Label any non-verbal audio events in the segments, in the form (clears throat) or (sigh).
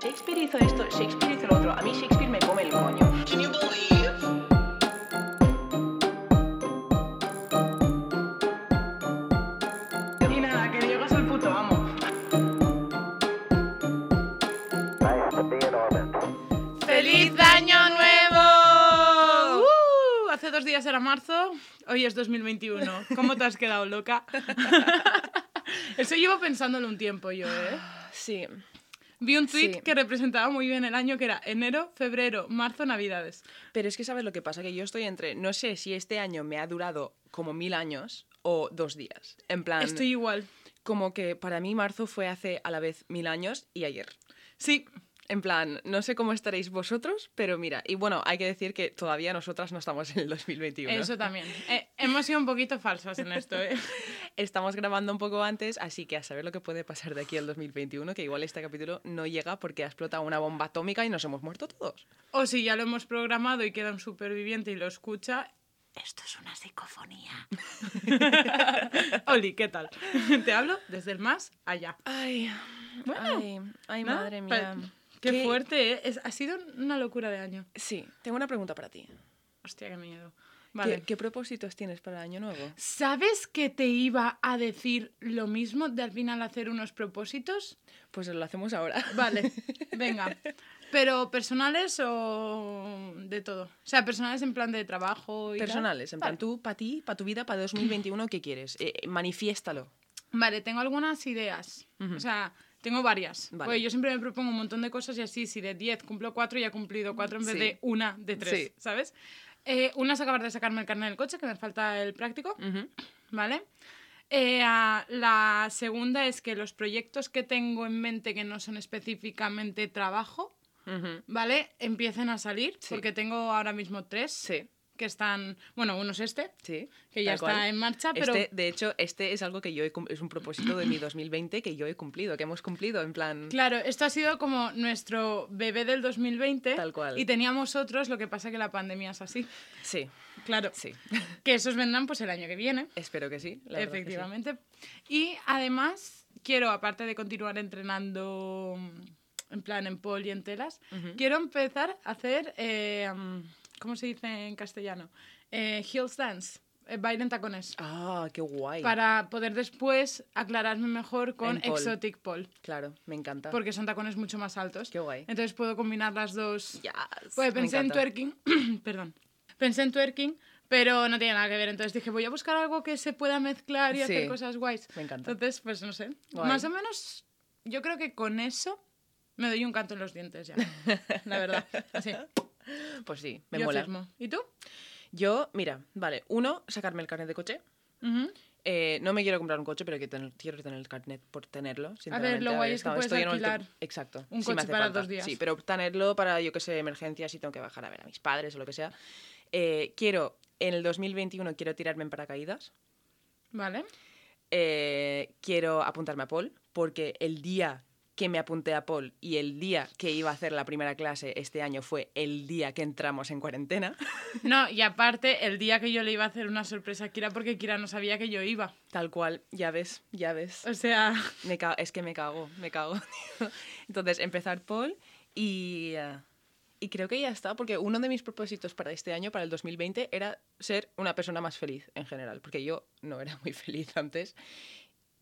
Shakespeare hizo esto, Shakespeare hizo lo otro. A mí Shakespeare me come el coño. Can you believe? Y nada, que Diego es el puto amo. ¡Feliz Año Nuevo! Uh, hace dos días era marzo, hoy es 2021. ¿Cómo te has quedado loca? (laughs) Eso llevo pensándolo un tiempo yo, ¿eh? Sí. Vi un tweet Sí. que representaba muy bien el año, que era enero, febrero, marzo, navidades. Pero es que sabes lo que pasa, que yo estoy entre, no sé si este año me ha durado como mil años o dos días. En plan, Estoy igual. como que para mí marzo fue hace a la vez mil años y ayer. Sí, En plan, no sé cómo estaréis vosotros, pero mira, y bueno, hay que decir que todavía nosotras no estamos en el 2021. eso también. Eh, hemos sido un poquito falsas en esto, ¿eh? (laughs) Estamos grabando un poco antes, así que a saber lo que puede pasar de aquí al 2021, que igual este capítulo no llega porque ha explotado una bomba atómica y nos hemos muerto todos. O si ya lo hemos programado y queda un superviviente y lo escucha, esto es una psicofonía. (laughs) Oli, ¿qué tal? Te hablo desde el más allá. Ay, Bueno, ay, madre Pa- Qué, fuerte, ¿eh? Es- ha sido una locura de año. Sí, tengo una pregunta para ti. Hostia, qué miedo. ¿Qué, Vale. qué propósitos tienes para el año nuevo? ¿Sabes que te iba a decir lo mismo de al final hacer unos propósitos? Pues lo hacemos ahora. Vale, (laughs) venga. ¿Pero personales o de todo? O sea, personales en plan de trabajo y tal? Personales, en Vale. plan, tú, para ti, para tu vida, para 2021, ¿qué quieres? Eh, eh, manifiéstalo. Vale, tengo algunas ideas. O sea, tengo varias. Vale. Porque yo siempre me propongo un montón de cosas y así, si de 10 cumplo 4, ya he cumplido 4 en vez Sí. de una de 3, Sí. ¿sabes? Eh, una es acabar de sacarme el carnet del coche, que me falta el práctico. ¿vale? Eh, la segunda es que los proyectos que tengo en mente que no son específicamente trabajo. ¿vale? Empiecen a salir, Sí. porque tengo ahora mismo tres Sí, que están, bueno, uno es este, sí. que ya está cual. en marcha, pero... Este, de hecho, este es algo que yo he es un propósito de mi 2020 que yo he cumplido, que hemos cumplido, en plan... Claro, esto ha sido como nuestro bebé del 2020. Tal cual. Y teníamos otros, lo que pasa que la pandemia es así. Sí, Claro. sí. (laughs) Que esos vendrán pues el año que viene. Espero que sí. la verdad que sí. efectivamente. Y además, quiero, aparte de continuar entrenando mm, en plan en pol y en telas, quiero empezar a hacer, eh, ¿cómo se dice en castellano? Eh, heel dance, eh, baile en tacones. Ah, qué guay. Para poder después aclararme mejor con pole. exotic pole. Claro, me encanta. Porque son tacones mucho más altos. Qué guay. Entonces puedo combinar las dos. Yes, Pues pensé en twerking, (clears throat) perdón. Pensé en twerking, pero no tiene nada que ver. Entonces dije, voy a buscar algo que se pueda mezclar y Sí. hacer cosas guays. Me encanta. Entonces, pues no sé. Guay. Más o menos, yo creo que con eso me doy un canto en los dientes ya. La verdad. (laughs) Así. (laughs) Pues sí, me yo mola. firmo. ¿Y tú? Yo, mira, vale, uno, sacarme el carnet de coche. Ujú. Eh, no me quiero comprar un coche, pero que tener- quiero tener el carnet por tenerlo. sinceramente. lo guay es que puedes estoy en alquilar Exacto. un me coche hace para dos días. Sí, pero tenerlo para, yo que sé, emergencias si tengo que bajar a ver a mis padres o lo que sea. Eh, quiero, en el 2021, quiero tirarme en paracaídas. Vale. Eh, quiero apuntarme a Paul, porque el día que me apunté a Paul y el día que iba a hacer la primera clase este año fue el día que entramos en cuarentena. (laughs) No, y aparte, el día que yo le iba a hacer una sorpresa a Kira, porque Kira no sabía que yo iba. Tal cual, ya ves, ya ves. O sea, Me es que me cago, me cago. (laughs) tío. Entonces, empezar Paul y, eh, y creo que ya está, porque uno de mis propósitos para este año, para el 2020, era ser una persona más feliz en general, porque yo no era muy (laughs) feliz antes.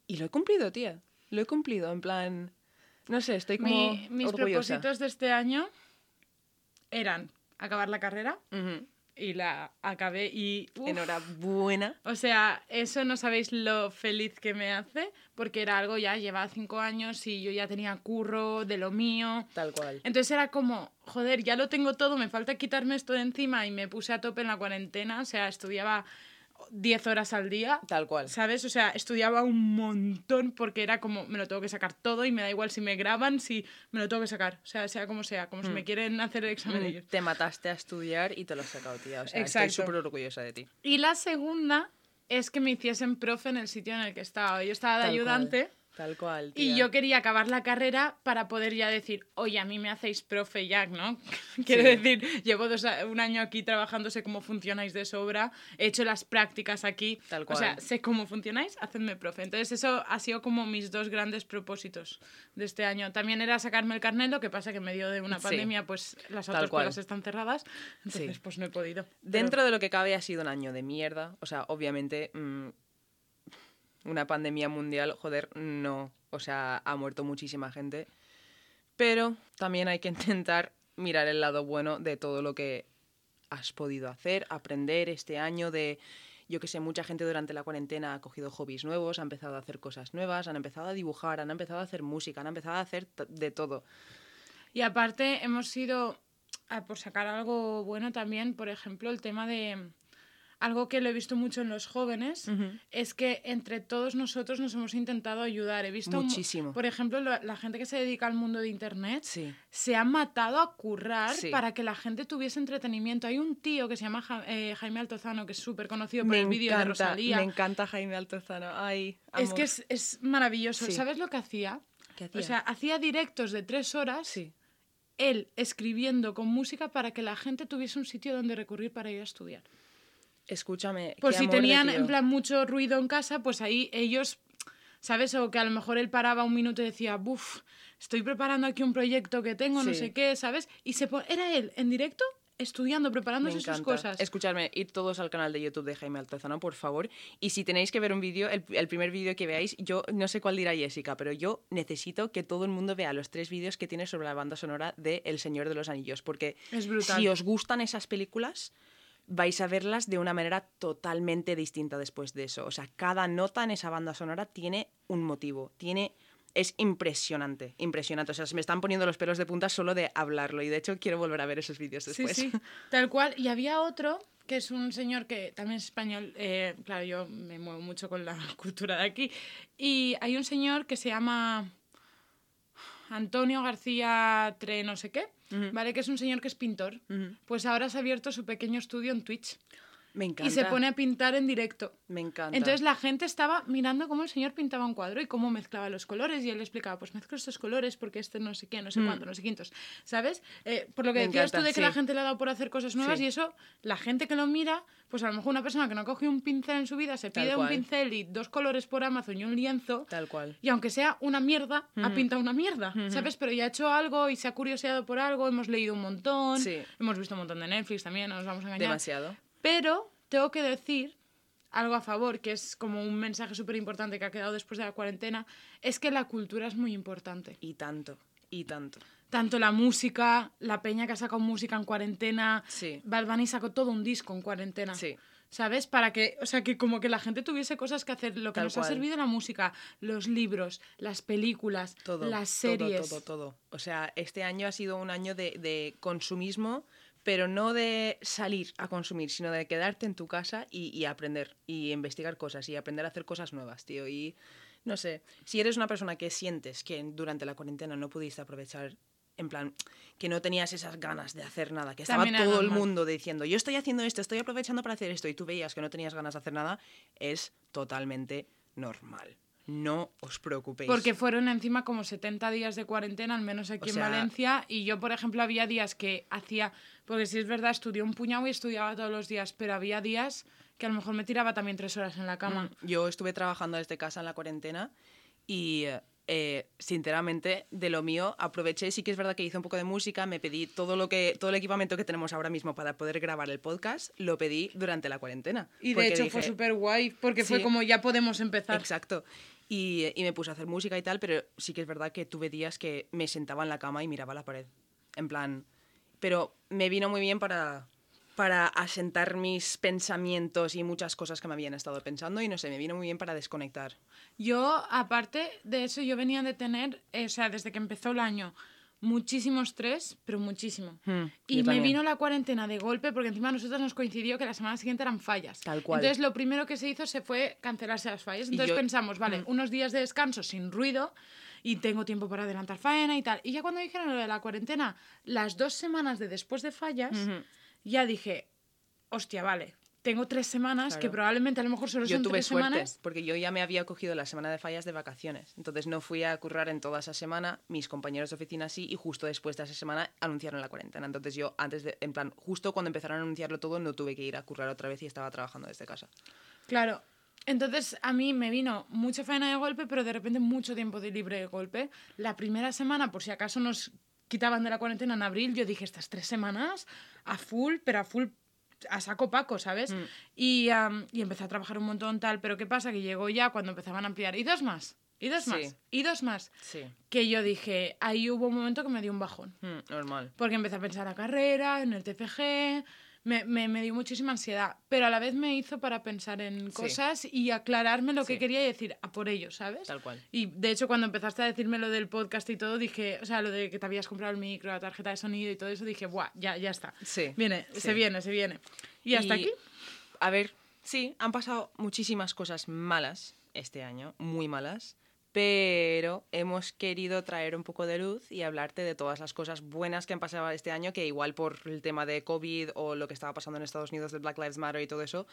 Y lo he cumplido, tía. Lo he cumplido, en plan... No sé, estoy como mi- mis orgullosa. propósitos de este año eran acabar la carrera y la acabé y... uf, Enhorabuena. O sea, eso no sabéis lo feliz que me hace, porque era algo ya, llevaba cinco años y yo ya tenía curro de lo mío. Tal cual. Entonces era como, joder, ya lo tengo todo, me falta quitarme esto de encima y me puse a tope en la cuarentena, o sea, estudiaba 10 horas al día. Tal cual. ¿Sabes? O sea, estudiaba un montón porque era como, me lo tengo que sacar todo y me da igual si me graban, si me lo tengo que sacar. O sea, sea como sea, como si me quieren hacer el examen Mm, ellos. Te mataste a estudiar y te lo has sacado, tía. O sea, Exacto. estoy súper orgullosa de ti. Y la segunda es que me hiciesen profe en el sitio en el que estaba. Yo estaba de Tal ayudante Tal cual. Y yo quería acabar la carrera para poder ya decir, oye, a mí me hacéis profe Jack, ¿no? (laughs) Quiero Sí. decir, llevo dos un año aquí trabajando, sé cómo funcionáis de sobra, he hecho las prácticas aquí, Tal o sea, cual. sé cómo funcionáis, hacedme profe. Entonces eso ha sido como mis dos grandes propósitos de este año. También era sacarme el carnet, lo que pasa que en medio de una Sí. pandemia, pues las autoescuelas cual. están cerradas, entonces Sí. pues no he podido. Pero- Dentro de lo que cabe ha sido un año de mierda. O sea, obviamente, mm, una pandemia mundial, joder, no. O sea, ha muerto muchísima gente. Pero también hay que (laughs) intentar mirar el lado bueno de todo lo que has podido hacer, aprender este año de... Yo que sé, mucha gente durante la cuarentena ha cogido hobbies nuevos, ha empezado a hacer cosas nuevas, han empezado a dibujar, han empezado a hacer música, han empezado a hacer de todo. Y aparte hemos ido, a, por sacar algo bueno también, por ejemplo, el tema de algo que lo he visto mucho en los jóvenes, es que entre todos nosotros nos hemos intentado ayudar. He visto, mu- Muchísimo. por ejemplo, lo- la gente que se dedica al mundo de Internet Sí. se ha matado a currar Sí. para que la gente tuviese entretenimiento. Hay un tío que se llama Ja- eh, Jaime Altozano, que es súper conocido por Me el vídeo de Rosalía. me encanta Jaime Altozano. Ay, Es que es, es maravilloso. Sí. ¿Sabes lo que hacía? ¿Qué O hacía? sea, hacía directos de tres horas sí. él escribiendo con música para que la gente tuviese un sitio donde recurrir para ir a estudiar. Escúchame. Pues si tenían en plan mucho ruido en casa, pues ahí ellos, ¿sabes? O que a lo mejor él paraba un minuto y decía, buf, estoy preparando aquí un proyecto que tengo, no sé qué, ¿sabes? Y se era él en directo estudiando, preparándose sus cosas. Escuchadme, ir todos al canal de YouTube de Jaime Altozano, por favor. Y si tenéis que ver un vídeo, el, el primer vídeo que veáis, yo no sé cuál dirá Jessica, pero yo necesito que todo el mundo vea los tres vídeos que tiene sobre la banda sonora de El Señor de los Anillos. Porque Es si os gustan esas películas, vais a verlas de una manera totalmente distinta después de eso. O sea, cada nota en esa banda sonora tiene un motivo, tiene... Es impresionante, impresionante. O sea, se me están poniendo los pelos de punta solo de hablarlo. Y de hecho quiero volver a ver esos vídeos Sí, después. sí, tal cual. Y había otro que es un señor que también es español. eh, claro, yo me muevo mucho con la (laughs) cultura de aquí. Y hay un señor que se llama Antonio García Tre no sé qué, ¿vale? Que es un señor que es pintor. Pues ahora se ha abierto su pequeño estudio en Twitch Me encanta. y se pone a pintar en directo. Me encanta. Entonces la gente estaba mirando cómo el señor pintaba un cuadro y cómo mezclaba los colores y él explicaba, pues mezclo estos colores porque este no sé qué, no sé cuánto, no sé quintos, ¿sabes? Eh, por lo que Mm. Me decías tú de que sí. la gente le ha dado por hacer cosas nuevas Sí. y eso, la gente que lo mira, pues a lo mejor una persona que no ha cogido un pincel en su vida se Tal pide un cual. pincel y dos colores por Amazon y un lienzo. Tal cual. Y aunque sea una mierda, ha pintado una mierda, ¿sabes? Pero ya ha hecho algo y se ha curioseado por algo, hemos leído un montón, Sí. hemos visto un montón de Netflix también, no nos vamos a engañar. Demasiado. Pero tengo que decir algo a favor, que es como un mensaje súper importante que ha quedado después de la cuarentena, es que la cultura es muy importante. Y tanto. Y tanto. Tanto la música, la peña que ha sacado música en cuarentena, Sí. Bad Bunny sacó todo un disco en cuarentena. Sí. ¿Sabes? Para que, o sea, que como que la gente tuviese cosas que hacer, lo que Tal nos ha cual. servido la música, los libros, las películas, Todo. las series. Todo, todo, todo. O sea, este año ha sido un año de, de consumismo, pero no de salir a consumir, sino de quedarte en tu casa y, y aprender, y investigar cosas, y aprender a hacer cosas nuevas, tío. Y no sé, si eres una persona que sientes que durante la cuarentena no pudiste aprovechar, en plan, que no tenías esas ganas de hacer nada, que estaba También todo el mundo diciendo, yo estoy haciendo esto, estoy aprovechando para hacer esto, y tú veías que no tenías ganas de hacer nada, es totalmente normal. No os preocupéis. Porque fueron encima como 70 días de cuarentena, al menos aquí O en sea- Valencia. Y yo, por ejemplo, había días que hacía, porque si es verdad, estudié un puñado y estudiaba todos los días, pero había días que a lo mejor me tiraba también tres horas en la cama. Mm, Yo estuve trabajando desde casa en la cuarentena y, eh, sinceramente, de lo mío aproveché. Sí que es verdad que hice un poco de música, me pedí todo, lo que, todo el equipamiento que tenemos ahora mismo para poder grabar el podcast, lo pedí durante la cuarentena. Y de hecho fue dije, súper guay, porque fue Sí. como ya podemos empezar. Exacto. Y, y me puse a hacer música y tal, pero sí que es verdad que tuve días que me sentaba en la cama y miraba la pared. En plan. Pero me vino muy bien para, para asentar mis pensamientos y muchas cosas que me habían estado pensando y no sé, me vino muy bien para desconectar. Yo, aparte de eso, yo venía de tener, eh, o sea, desde que empezó el año, muchísimo estrés, pero muchísimo. Hmm, y me vino la cuarentena de golpe, porque encima a nosotros nos coincidió que la semana siguiente eran fallas. Tal cual. Entonces, lo primero que se hizo se fue cancelarse las fallas. Entonces yo- pensamos, vale, Hmm. unos días de descanso sin ruido y tengo tiempo para adelantar faena y tal. Y ya cuando dijeron lo de la cuarentena, las dos semanas de después de fallas, ya dije, hostia, vale, tengo tres semanas, que probablemente a lo mejor solo Yo son tuve tres suerte, semanas. porque yo ya me había cogido la semana de fallas de vacaciones. Entonces no fui a currar en toda esa semana, mis compañeros de oficina sí, y justo después de esa semana anunciaron la cuarentena. Entonces yo, antes de, en plan, justo cuando empezaron a anunciarlo todo, no tuve que ir a currar otra vez y estaba trabajando desde casa. Claro. Entonces a mí me vino mucha faena de golpe, pero de repente mucho tiempo de libre de golpe. La primera semana, por si acaso nos quitaban de la cuarentena en abril, yo dije estas tres semanas a full, pero a full a saco paco, ¿sabes? Mm. Y, y empecé a trabajar un montón tal, pero ¿qué pasa? Que llegó ya cuando empezaban a ampliar. Y dos más, y dos Sí. más, y dos más. Sí. Que yo dije, ahí hubo un momento que me dio un bajón. Mm, normal. Porque empecé a pensar la carrera, en el TFG, me, me, me dio muchísima ansiedad, pero a la vez me hizo para pensar en Sí. cosas y aclararme lo que quería y decir a por ello, ¿sabes? Tal cual. Y de hecho cuando empezaste a decirme lo del podcast y todo, dije, o sea, lo de que te habías comprado el micro, la tarjeta de sonido y todo eso, dije, buah, ya, ya está. Sí. Viene, sí. se viene, se viene. Y hasta aquí. A ver, sí, han pasado muchísimas cosas malas este año, muy malas, pero hemos querido traer un poco de luz y hablarte de todas las cosas buenas que han pasado este año, que igual por el tema de COVID o lo que estaba pasando en Estados Unidos del Black Lives Matter y todo eso,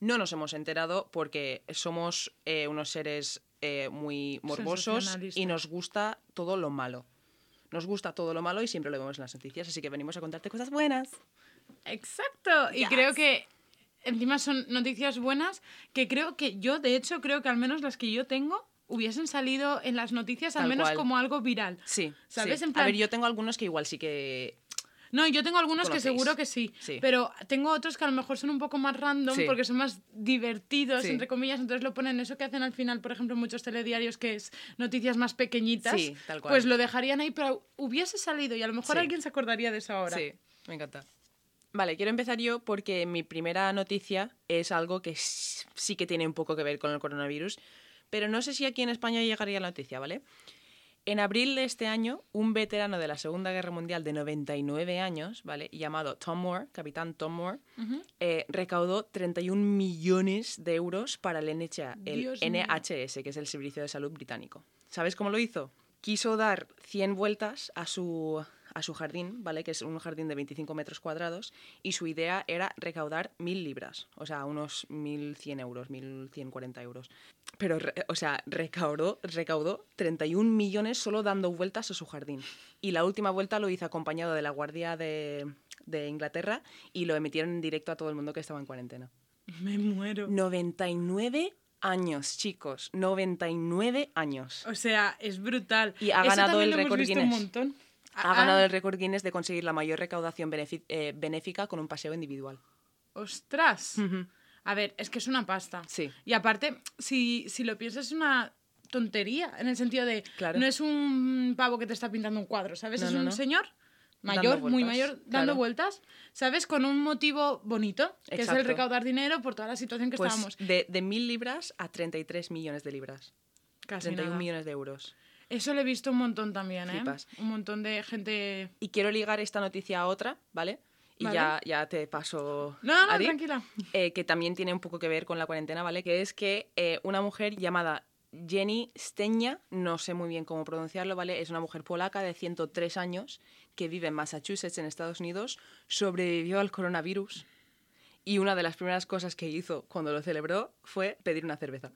no nos hemos enterado porque somos eh, unos seres eh, muy morbosos y nos gusta todo lo malo. Nos gusta todo lo malo y siempre lo vemos en las noticias, así que venimos a contarte cosas buenas. Exacto. Y creo que encima son noticias buenas que creo que yo, de hecho, creo que al menos las que yo tengo hubiesen salido en las noticias al Tal menos cual. como algo viral. Sí, ¿Sabes? sí. En A plan- ver, yo tengo algunos que igual sí que... No, yo tengo algunos Conocéis. que seguro que sí, Sí. pero tengo otros que a lo mejor son un poco más random Sí. porque son más divertidos, Sí. entre comillas, entonces lo ponen eso que hacen al final, por ejemplo, muchos telediarios, que es noticias más pequeñitas, Sí, tal cual. pues lo dejarían ahí, pero hubiese salido y a lo mejor alguien se acordaría de eso ahora. Sí, me encanta. Vale, quiero empezar yo porque mi primera noticia es algo que sí que tiene un poco que ver con el coronavirus, pero no sé si aquí en España llegaría la noticia, ¿vale? En abril de este año, un veterano de la Segunda Guerra Mundial de 99 años, ¿vale? Llamado Tom Moore, capitán Tom Moore, Ujú. eh, recaudó 31 millones de euros para el, NHA, el. NHS, que es el Servicio de Salud Británico. ¿Sabes cómo lo hizo? Quiso dar 100 vueltas a su, a su jardín, ¿vale? Que es un jardín de 25 metros cuadrados, y su idea era recaudar 1.000 libras, o sea, unos 1.100 euros, 1.140 euros. Pero, o sea, recaudó, recaudó 31 millones solo dando vueltas a su jardín. Y la última vuelta lo hizo acompañado de la Guardia de, de Inglaterra y lo emitieron en directo a todo el mundo que estaba en cuarentena. Me muero. 99 años, chicos. 99 años. O sea, es brutal. Y ha Eso ganado el récord Guinness. un montón. Ha Ah, ganado el récord Guinness de conseguir la mayor recaudación eh, benéfica con un paseo individual. Ostras. A ver, es que es una pasta. Sí. Y aparte, si, si lo piensas, es una tontería, en el sentido de, Claro. no es un pavo que te está pintando un cuadro, ¿sabes? No, es no, un no. señor mayor, muy mayor, dando claro. vueltas, ¿sabes? Con un motivo bonito, que es el recaudar dinero por toda la situación que Pues estábamos. de, de 1.000 libras a 33 millones de libras. Casi 31 nada. millones de euros. Eso lo he visto un montón también, ¿eh? Flipas. Un montón de gente... Y quiero ligar esta noticia a otra, ¿vale? Y Vale. ya, ya te paso No, no, a tranquila. eh, que también tiene un poco que ver con la cuarentena, ¿vale? Que es que eh, una mujer llamada Jenny Steña, no sé muy bien cómo pronunciarlo, ¿vale? Es una mujer polaca de 103 años que vive en Massachusetts, en Estados Unidos, sobrevivió al coronavirus y una de las primeras cosas que hizo cuando lo celebró fue pedir una cerveza.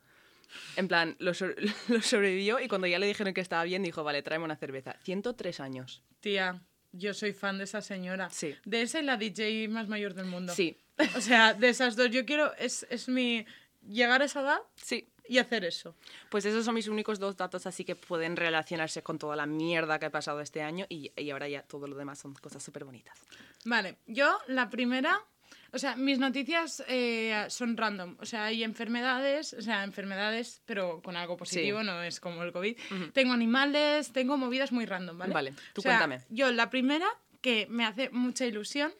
En plan, lo, so- (laughs) lo sobrevivió y cuando ya le dijeron que estaba bien, dijo, vale, tráeme una cerveza. 103 años. Tía, yo soy fan de esa señora. Sí. De esa y la DJ más mayor del mundo. Sí, (laughs) O sea, de esas dos, yo quiero, es, es mi, llegar a esa edad sí. y hacer eso. Pues esos son mis únicos dos datos, así que pueden relacionarse con toda la mierda que ha pasado este año y, y ahora ya todo lo demás son cosas súper bonitas. Vale, yo la primera, o sea, mis noticias eh, son random, o sea, hay enfermedades, o sea, enfermedades, pero con algo positivo, Sí. no es como el COVID. Tengo animales, tengo movidas muy random, ¿vale? Vale, tú O sea, cuéntame. Yo la primera que me hace mucha ilusión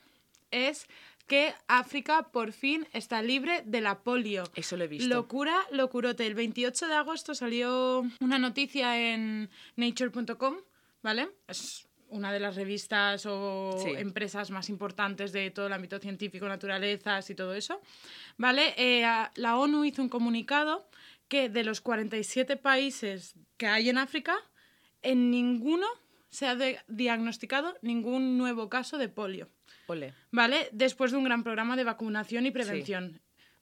es que África por fin está libre de la polio. Eso lo he visto. Locura, locurote. El 28 de agosto salió una noticia en nature.com, ¿vale? Es una de las revistas o Sí. empresas más importantes de todo el ámbito científico, naturalezas y todo eso. ¿Vale? Eh, la ONU hizo un comunicado que de los 47 países que hay en África, en ninguno se ha diagnosticado ningún nuevo caso de polio. Ole. ¿vale? Después de un gran programa de vacunación y prevención.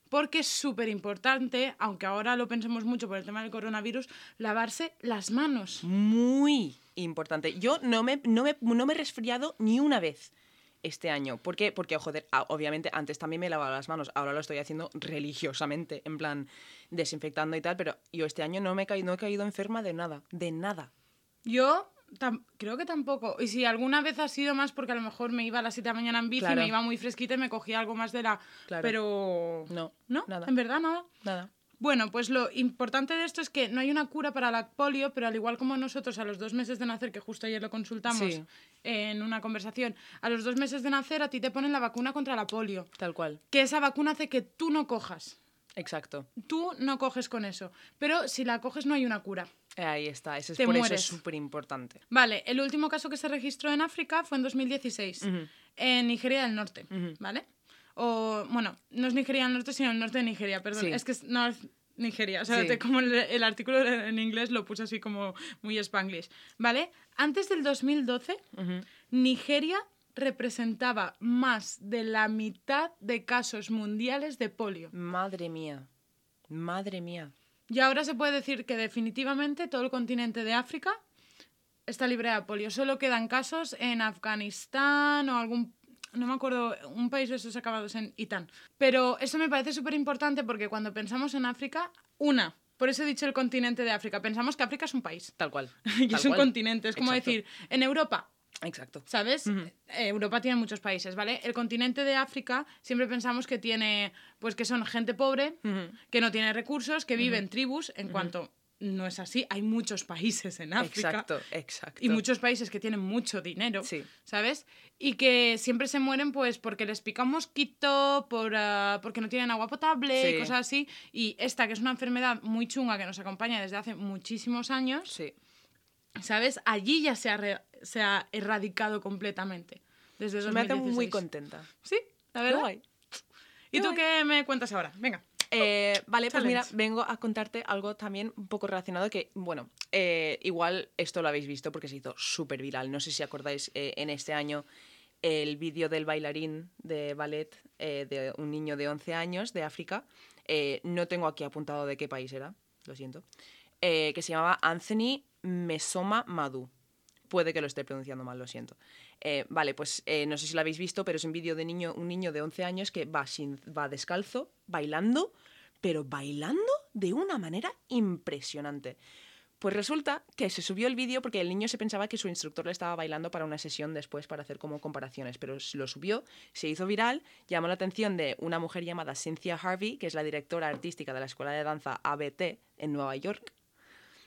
Porque es súper importante, aunque ahora lo pensemos mucho por el tema del coronavirus, lavarse las manos. Muy importante. Yo no me, no me, no me he resfriado ni una vez este año. ¿Por qué? Porque, joder, ah, obviamente antes también me lavaba las manos, ahora lo estoy haciendo religiosamente, en plan desinfectando y tal, pero yo este año no me he caído, no he caído enferma de nada, de nada. Yo creo que tampoco. Y si alguna vez ha sido más porque a lo mejor me iba a las 7 de la mañana en bici, Claro. me iba muy fresquita y me cogía algo más de la... Claro. Pero... No, ¿No? nada. En verdad nada. Nada. Bueno, pues lo importante de esto es que no hay una cura para la polio, pero al igual como nosotros a los dos meses de nacer, que justo ayer lo consultamos Sí. en una conversación, a los dos meses de nacer a ti te ponen la vacuna contra la polio. Tal cual. Que esa vacuna hace que tú no cojas. Exacto. Tú no coges con eso. Pero si la coges no hay una cura. Ahí está. Eso es, Te por eso es súper importante. Vale, el último caso que se registró en África fue en 2016, Ujú. en Nigeria del Norte. ¿vale? O, bueno, no es Nigeria del Norte, sino el norte de Nigeria, perdón. Sí. Es que es North Nigeria. O sea, Sí. te- como el, el artículo en inglés lo puse así como muy spanglish, ¿vale? Antes del 2012, Ujú. Nigeria representaba más de la mitad de casos mundiales de polio. Madre mía. Madre mía. Y ahora se puede decir que definitivamente todo el continente de África está libre de polio. Solo quedan casos en Afganistán o algún... No me acuerdo, un país de esos acabados en Itán. Pero eso me parece súper importante porque cuando pensamos en África, una, por eso he dicho el continente de África, pensamos que África es un país Tal cual. (laughs) y Tal es un cual. continente. Es como Exacto. decir, en Europa, Exacto. ¿Sabes? Eh, Europa tiene muchos países, ¿vale? El continente de África siempre pensamos que tiene, pues que son gente pobre, que no tiene recursos, que vive en tribus, en cuanto no es así. Hay muchos países en África. Exacto, exacto. Y muchos países que tienen mucho dinero, Sí. ¿sabes? Y que siempre se mueren pues porque les pica un mosquito, por, ah, porque no tienen agua potable y cosas así. Y esta, que es una enfermedad muy chunga que nos acompaña desde hace muchísimos años, Sí. ¿sabes? Allí ya se ha, re- se ha erradicado completamente. Desde Me hace 2016. muy contenta. Sí, la Qué verdad. guay. ¿Y Qué tú guay. qué me cuentas ahora? Venga. Eh, vale, pues mira, vengo a contarte algo también un poco relacionado que, bueno, eh, igual esto lo habéis visto porque se hizo súper viral. No sé si acordáis eh, en este año el vídeo del bailarín de ballet de un niño de 11 años de África. No tengo aquí apuntado de qué país era, lo siento. que se llamaba Anthony Mesoma Madu. Puede que lo esté pronunciando mal, lo siento. Eh, vale, pues eh, no sé si lo habéis visto, pero es un vídeo de niño, un niño de 11 años que va, sin, va descalzo, bailando, pero bailando de una manera impresionante. Pues resulta que se subió el vídeo porque el niño se pensaba que su instructor le estaba bailando para una sesión después para hacer como comparaciones, pero lo subió, se hizo viral, llamó la atención de una mujer llamada Cynthia Harvey, que es la directora artística de la escuela de danza ABT en Nueva York,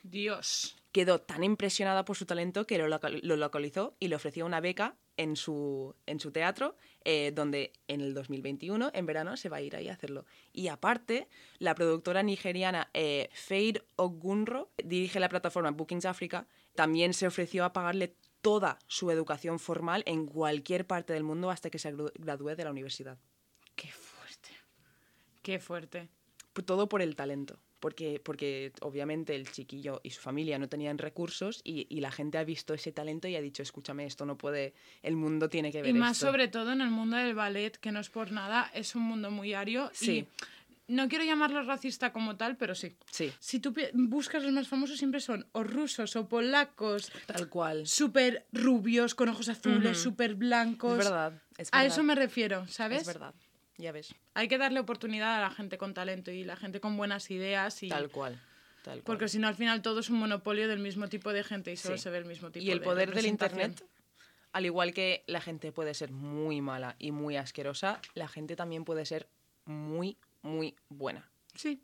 Dios. Quedó tan impresionada por su talento que lo, loca- lo localizó y le ofreció una beca en su, en su teatro, eh, donde en el 2021, en verano, se va a ir ahí a hacerlo. Y aparte, la productora nigeriana eh, Fade Ogunro dirige la plataforma Bookings Africa, también se ofreció a pagarle toda su educación formal en cualquier parte del mundo hasta que se gradúe de la universidad. Qué fuerte. Qué fuerte. Todo por el talento. Porque, porque obviamente el chiquillo y su familia no tenían recursos y, y la gente ha visto ese talento y ha dicho, escúchame, esto no puede, el mundo tiene que ver Y más esto". sobre todo en el mundo del ballet, que no es por nada, es un mundo muy ario. Sí. Y no quiero llamarlo racista como tal, pero sí. Sí, Si tú buscas los más famosos, siempre son o rusos o polacos, tal cual. súper rubios, con ojos azules, Ujú. súper blancos. Es verdad, es A verdad. eso me refiero, ¿sabes? Es verdad, ya ves. Hay que darle oportunidad a la gente con talento y la gente con buenas ideas. Y... Tal cual. Tal cual. Porque si no, al final todo es un monopolio del mismo tipo de gente y solo Sí. se ve el mismo tipo y el de poder del. Internet, al igual que la gente puede ser muy mala y muy asquerosa, la gente también puede ser muy, muy buena. Sí.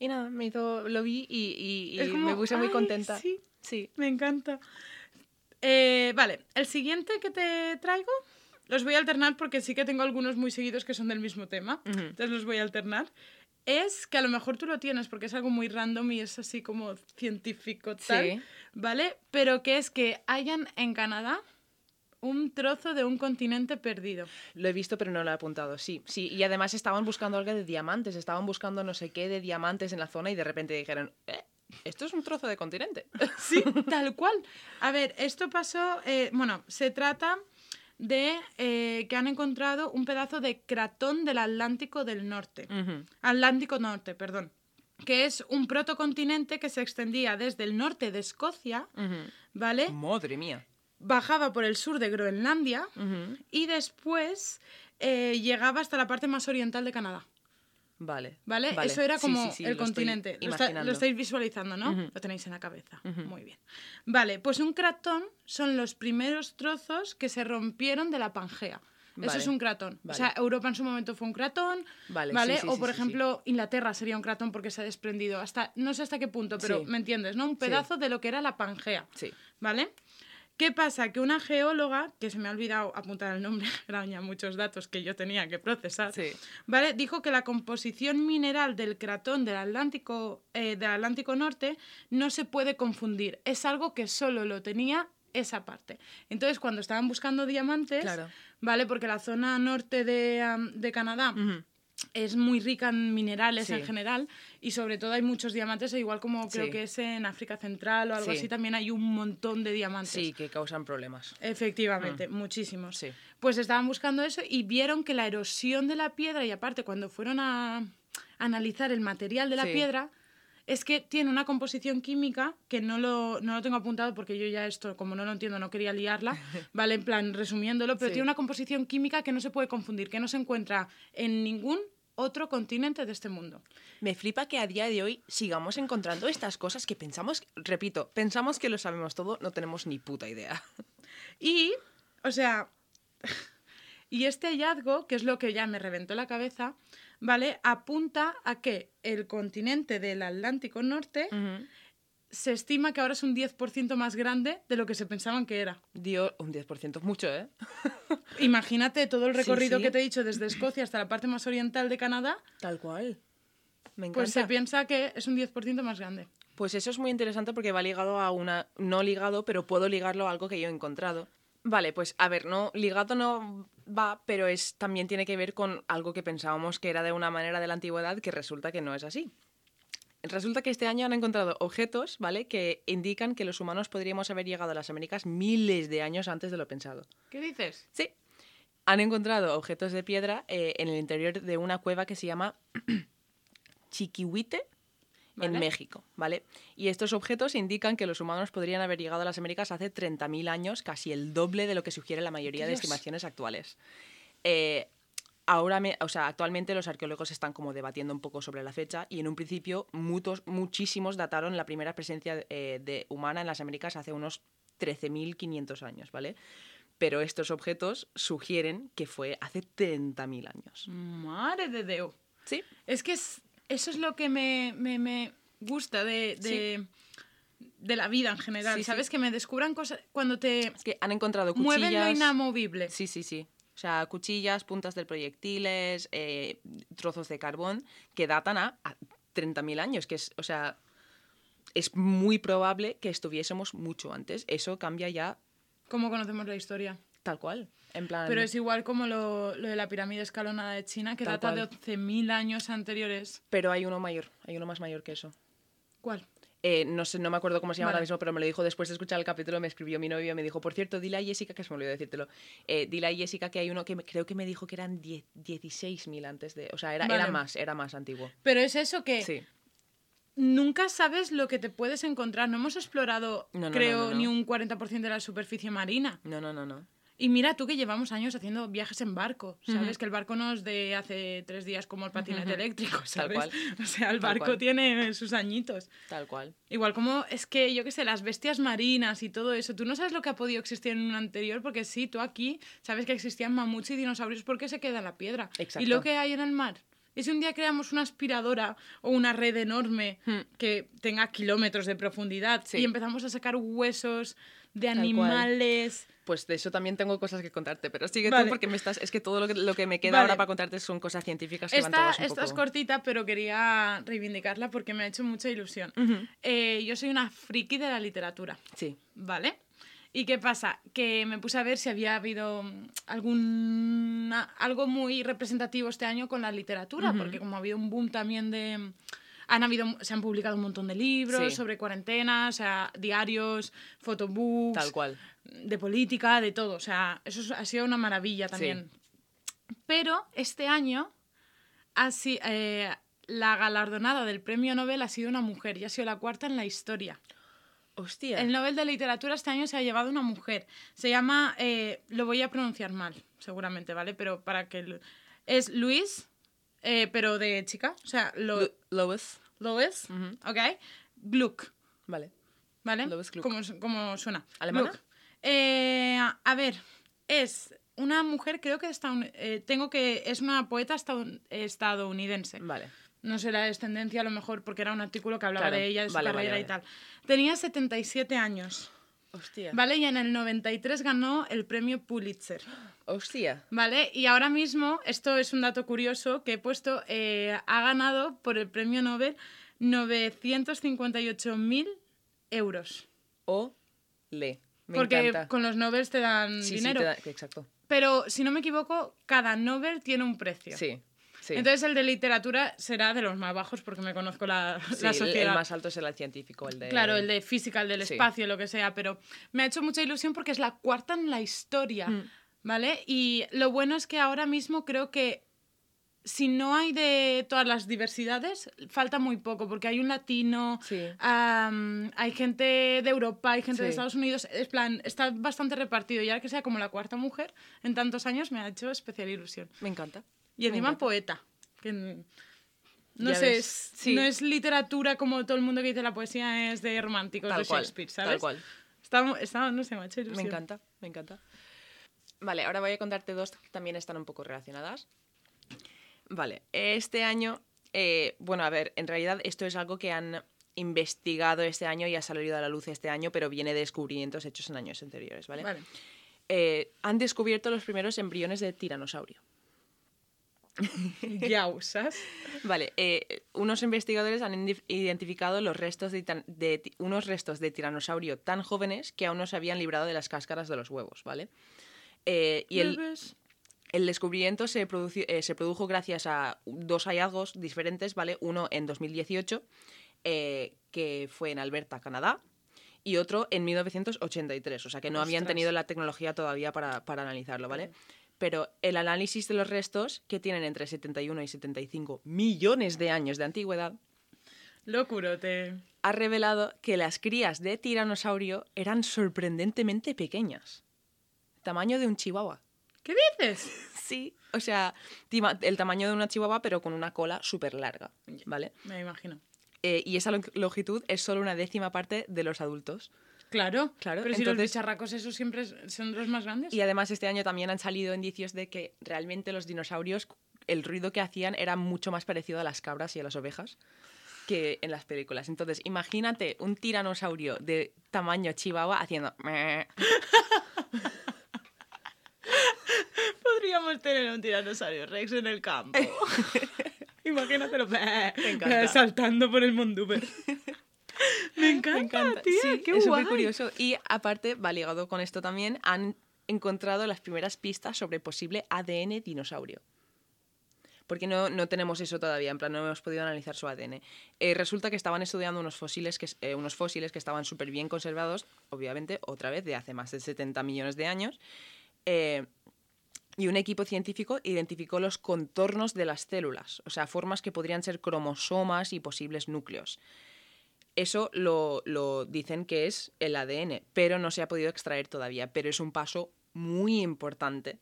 Y nada, me hizo, lo vi y, y- y Es como, me puse muy "Ay, contenta. sí". sí. Me encanta. Eh, vale, el siguiente que te traigo los voy a alternar porque sí que tengo algunos muy seguidos que son del mismo tema. Ujú. Entonces los voy a alternar. Es que a lo mejor tú lo tienes porque es algo muy random y es así como científico tal, Sí. ¿vale? Pero que es que hayan en Canadá un trozo de un continente perdido. Lo he visto, pero no lo he apuntado. Sí, sí. Y además estaban buscando algo de diamantes. Estaban buscando no sé qué de diamantes en la zona y de repente dijeron, "Eh, esto es un trozo de continente. Sí, (laughs) tal cual. A ver, esto pasó, eh, bueno, se trata de eh, que han encontrado un pedazo de cratón del Atlántico del Norte. Atlántico Norte, perdón. Que es un protocontinente que se extendía desde el norte de Escocia. ¿vale? Madre mía. Bajaba por el sur de Groenlandia y después eh, llegaba hasta la parte más oriental de Canadá. Vale. ¿Vale? vale. Eso era como sí, sí, el lo continente. Lo, está- imaginando. lo estáis visualizando, ¿no? Lo tenéis en la cabeza. Muy bien. Vale, pues un cratón son los primeros trozos que se rompieron de la Pangea. Eso es un cratón. Vale. O sea, Europa en su momento fue un cratón, Vale, ¿vale? sí, sí, o por sí, ejemplo, Inglaterra sería un cratón porque se ha desprendido. Hasta, no sé hasta qué punto, pero me entiendes, ¿no? Un pedazo de lo que era la Pangea. Sí. ¿Vale? ¿Qué pasa? Que una geóloga, que se me ha olvidado apuntar el nombre, (laughs) eran ya muchos datos que yo tenía que procesar, Sí. ¿vale? Dijo que la composición mineral del cratón del Atlántico, eh, del Atlántico Norte no se puede confundir. Es algo que solo lo tenía esa parte. Entonces, cuando estaban buscando diamantes, Claro. ¿vale? Porque la zona norte de, Canadá. Es muy rica en minerales Sí. en general y sobre todo hay muchos diamantes, e igual como creo Sí. que es en África Central o algo Sí. así, también hay un montón de diamantes. Sí, que causan problemas. Efectivamente, muchísimos. Sí. Pues estaban buscando eso y vieron que la erosión de la piedra, y aparte cuando fueron a analizar el material de la piedra, es que tiene una composición química que no lo, no lo tengo apuntado porque yo ya esto, como no lo entiendo, no quería liarla, (laughs) ¿vale? En plan, resumiéndolo, pero Sí. tiene una composición química que no se puede confundir, que no se encuentra en ningún otro continente de este mundo. Me flipa que a día de hoy sigamos encontrando estas cosas que pensamos, repito, pensamos que lo sabemos todo, no tenemos ni puta idea. (laughs) Y, o sea, (laughs) y este hallazgo, que es lo que ya me reventó la cabeza, ¿vale? Apunta a que el continente del Atlántico Norte se estima que ahora es un 10% más grande de lo que se pensaban que era. Un 10%, mucho, ¿eh? (laughs) Imagínate todo el Sí, recorrido sí. que te he dicho desde Escocia hasta la parte más oriental de Canadá, Tal cual. Me encanta. pues se piensa que es un 10% más grande. Pues eso es muy interesante porque va ligado a una. No ligado, pero puedo ligarlo a algo que yo he encontrado. Vale, pues a ver, no, ligado no va, pero es, también tiene que ver con algo que pensábamos que era de una manera de la antigüedad que resulta que no es así. Resulta que este año han encontrado objetos, ¿vale? Que indican que los humanos podríamos haber llegado a las Américas miles de años antes de lo pensado. ¿Qué dices? Sí. Han encontrado objetos de piedra eh, en el interior de una cueva que se llama (clears throat) Chiquihuite, en. México, ¿vale? Y estos objetos indican que los humanos podrían haber llegado a las Américas hace 30.000 años, casi el doble de lo que sugiere la mayoría de Dios. estimaciones actuales. Eh, ahora, me- o sea, actualmente los arqueólogos están como debatiendo un poco sobre la fecha y en un principio muchos, muchísimos dataron la primera presencia eh, de humana en las Américas hace unos 13.500 años, ¿vale? Pero estos objetos sugieren que fue hace 30.000 años. Madre de Dios. Sí, Es que es- eso es lo que me, me- me gusta de, de, de la vida en general, Sí, sí. ¿sabes? Que me descubran cosas cuando te es que han encontrado cuchillas... mueven lo inamovible. Sí, sí, sí. O sea, cuchillas, puntas de proyectiles, eh, trozos de carbón que datan a, a 30.000 años, que es, o sea, es muy probable que estuviésemos mucho antes. Eso cambia ya ¿Cómo conocemos la historia? tal cual. En plan, Pero es igual como lo, lo de la pirámide escalonada de China, que Tal data de cual. 11.000 años anteriores. pero hay uno mayor, hay uno más mayor que eso. ¿Cuál? Eh, no sé, no me acuerdo cómo se llama Vale. ahora mismo, pero me lo dijo después de escuchar el capítulo, me escribió mi novio y me dijo, por cierto, dile a Jessica, que se me olvidó decírtelo, eh, dile a Jessica que hay uno que me- creo que me dijo que eran 10 16.000 antes de... O sea, era, era más, era más antiguo. Pero es eso que Sí. nunca sabes lo que te puedes encontrar. No hemos explorado, No, no, no, creo, no. ni un 40% de la superficie marina. No, no, no, no. Y mira tú que llevamos años haciendo viajes en barco, ¿sabes? Que el barco no es de hace tres días como el patinete eléctrico, ¿sabes? cual. (laughs) O sea, el Tal barco cual. tiene sus añitos. Tal cual. Igual como es que, yo qué sé, las bestias marinas y todo eso, tú no sabes lo que ha podido existir en un anterior, porque sí, tú aquí sabes que existían mamuts y dinosaurios porque se queda en la piedra. Exacto. Y lo que hay en el mar. Y si un día creamos una aspiradora o una red enorme Hmm. que tenga kilómetros de profundidad Sí. y empezamos a sacar huesos de animales... Pues de eso también tengo cosas que contarte, pero sigue Vale. tú porque me estás, es que todo lo que, lo que me queda Vale. ahora para contarte son cosas científicas que van Esta, todas un esta es cortita, pero quería reivindicarla porque me ha hecho mucha ilusión. Eh, yo soy una friki de la literatura. Sí. ¿Vale? ¿Y qué pasa? Que me puse a ver si había habido mm, algún algo muy representativo este año con la literatura, porque como ha habido un boom también de mm, Han habido, se han publicado un montón de libros Sí. sobre cuarentena, o sea, diarios, photobooks, Tal cual. De política, de todo. O sea, eso es- ha sido una maravilla también. Pero este año, así, eh, la galardonada del premio Nobel ha sido una mujer y ha sido la cuarta en la historia. Hostia. El Nobel de Literatura este año se ha llevado una mujer. Se llama, eh, lo voy a pronunciar mal, seguramente, ¿vale? Pero para que... lo- Es Luis, eh, pero de chica. O sea, lo, Lo- Lois. Lois, Ujú. ¿ok? Gluck, Vale. ¿vale? Lois Gluck. Como, su- como suena. ¿Alemana? Gluck. Eh, a ver, es una mujer, creo que eh, tengo que es una poeta estadoun- estadounidense. Vale. No sé la descendencia a lo mejor porque era un artículo que hablaba Claro, de ella, de su vale, vale, carrera y tal. Tenía 77 años. Hostia. ¿Vale? Y en el 93 ganó el premio Pulitzer. Hostia. ¿Vale? Y ahora mismo, esto es un dato curioso que he puesto, eh, ha ganado por el premio Nobel 958.000 euros. O le. Me Porque encanta. con los Nobels te dan Sí, sí, dinero. te da- exacto. Pero si no me equivoco, cada Nobel tiene un precio. Sí. sí. Entonces el de literatura será de los más bajos porque me conozco la, Sí, la el- sociedad. El más alto es el científico, el de... Claro, el de física, el del Sí. espacio, lo que sea, pero me ha hecho mucha ilusión porque es la cuarta en la historia, Mm. ¿vale? Y lo bueno es que ahora mismo creo que si no hay de todas las diversidades, falta muy poco, porque hay un latino, Sí. am, hay gente de Europa, hay gente de Sí. Estados Unidos, es plan, está bastante repartido, y ahora que sea como la cuarta mujer en tantos años me ha hecho especial ilusión. Me encanta. Y encima encanta. poeta, que no Ya sé, es- Sí. no es literatura como todo el mundo que dice la poesía es de románticos Tal de cual, Shakespeare, ¿sabes? tal cual. Está, está- no sé, me ha hecho Me ilusión. encanta, me encanta. Vale, ahora voy a contarte dos que también están un poco relacionadas. Vale, este año, eh, bueno, a ver, en realidad esto es algo que han investigado este año y ha salido a la luz este año, pero viene de descubrimientos hechos en años anteriores, ¿vale? Vale. Eh, han descubierto los primeros embriones de tiranosaurio. (laughs) Ya usas. Vale, eh, unos investigadores han identificado los restos de, unos restos de tiranosaurio tan jóvenes que aún no se habían librado de las cáscaras de los huevos, ¿vale? Eh, y el. El descubrimiento se, eh, se produjo gracias a dos hallazgos diferentes, ¿vale? Uno en 2018, eh, que fue en Alberta, Canadá, y otro en 1983, o sea que no habían tenido la tecnología todavía para, para analizarlo, ¿vale? Pero el análisis de los restos, que tienen entre 71 y 75 millones de años de antigüedad, Locurote. ha revelado que las crías de tiranosaurio eran sorprendentemente pequeñas. Tamaño de un chihuahua. ¿Qué dices? (laughs) Sí, o sea, el tamaño de una chihuahua, pero con una cola súper larga, ¿vale? Me imagino. Eh, y esa lo- longitud es solo una décima parte de los adultos. Claro, Claro, Pero si los entonces- bicharracos esos siempre son los más grandes. Y además este año también han salido indicios de que realmente los dinosaurios, el ruido que hacían era mucho más parecido a las cabras y a las ovejas que en las películas. Entonces, imagínate un tiranosaurio de tamaño chihuahua haciendo... (laughs) (laughs) Podríamos tener un tiranosaurio Rex en el campo. (laughs) Imagínatelo. Me encanta. Saltando por el Monduber. (laughs) Me encanta, Me encanta. tía, Sí, qué es guay. súper curioso. Y aparte, va ligado con esto también, han encontrado las primeras pistas sobre posible ADN dinosaurio. Porque no, no tenemos eso todavía, en plan, no hemos podido analizar su ADN. Eh, resulta que estaban estudiando unos fósiles que, eh, unos fósiles que estaban súper bien conservados, obviamente, otra vez, de hace más de 70 millones de años. Eh, y un equipo científico identificó los contornos de las células, o sea, formas que podrían ser cromosomas y posibles núcleos. Eso lo, lo dicen que es el ADN, pero no se ha podido extraer todavía. Pero es un paso muy importante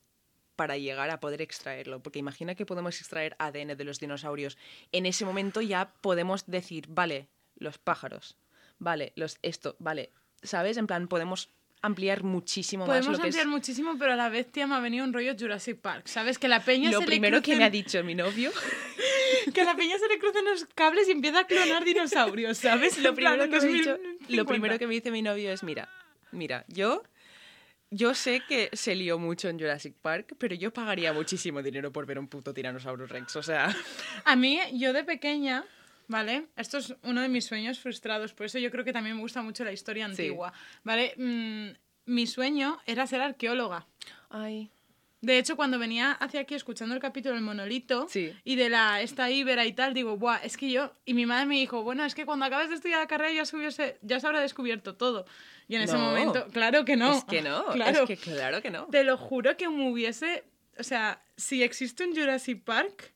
para llegar a poder extraerlo. Porque imagina que podemos extraer ADN de los dinosaurios. En ese momento ya podemos decir, vale, los pájaros, vale, los esto, vale. ¿Sabes? En plan, podemos ampliar muchísimo Podemos más que ampliar es muchísimo, pero a la vez, tía, me ha venido un rollo Jurassic Park. ¿Sabes? Que la peña lo se primero le que me ha dicho mi novio. (laughs) Que a la peña se le crucen los cables y empieza a clonar dinosaurios, ¿sabes? lo primero, que me ha dicho- 2050. lo primero que me dice mi novio es, mira, mira, yo, yo sé que se lió mucho en Jurassic Park, pero yo pagaría muchísimo dinero por ver un puto Tyrannosaurus Rex. O sea, A mí, yo de pequeña, ¿vale? Esto es uno de mis sueños frustrados, por eso yo creo que también me gusta mucho la historia Sí. antigua, ¿vale? Mm, mi sueño era ser arqueóloga. ay, De hecho, cuando venía hacia aquí escuchando el capítulo del monolito Sí. y de la esta Ibera y tal, digo, Buah, es que yo. Y mi madre me dijo, bueno, es que cuando acabes de estudiar la carrera ya se, hubiese- ya se habrá descubierto todo. Y en ese momento, claro que no. Es que no, Claro. es que claro que no. Te lo juro que me hubiese. O sea, si existe un Jurassic Park.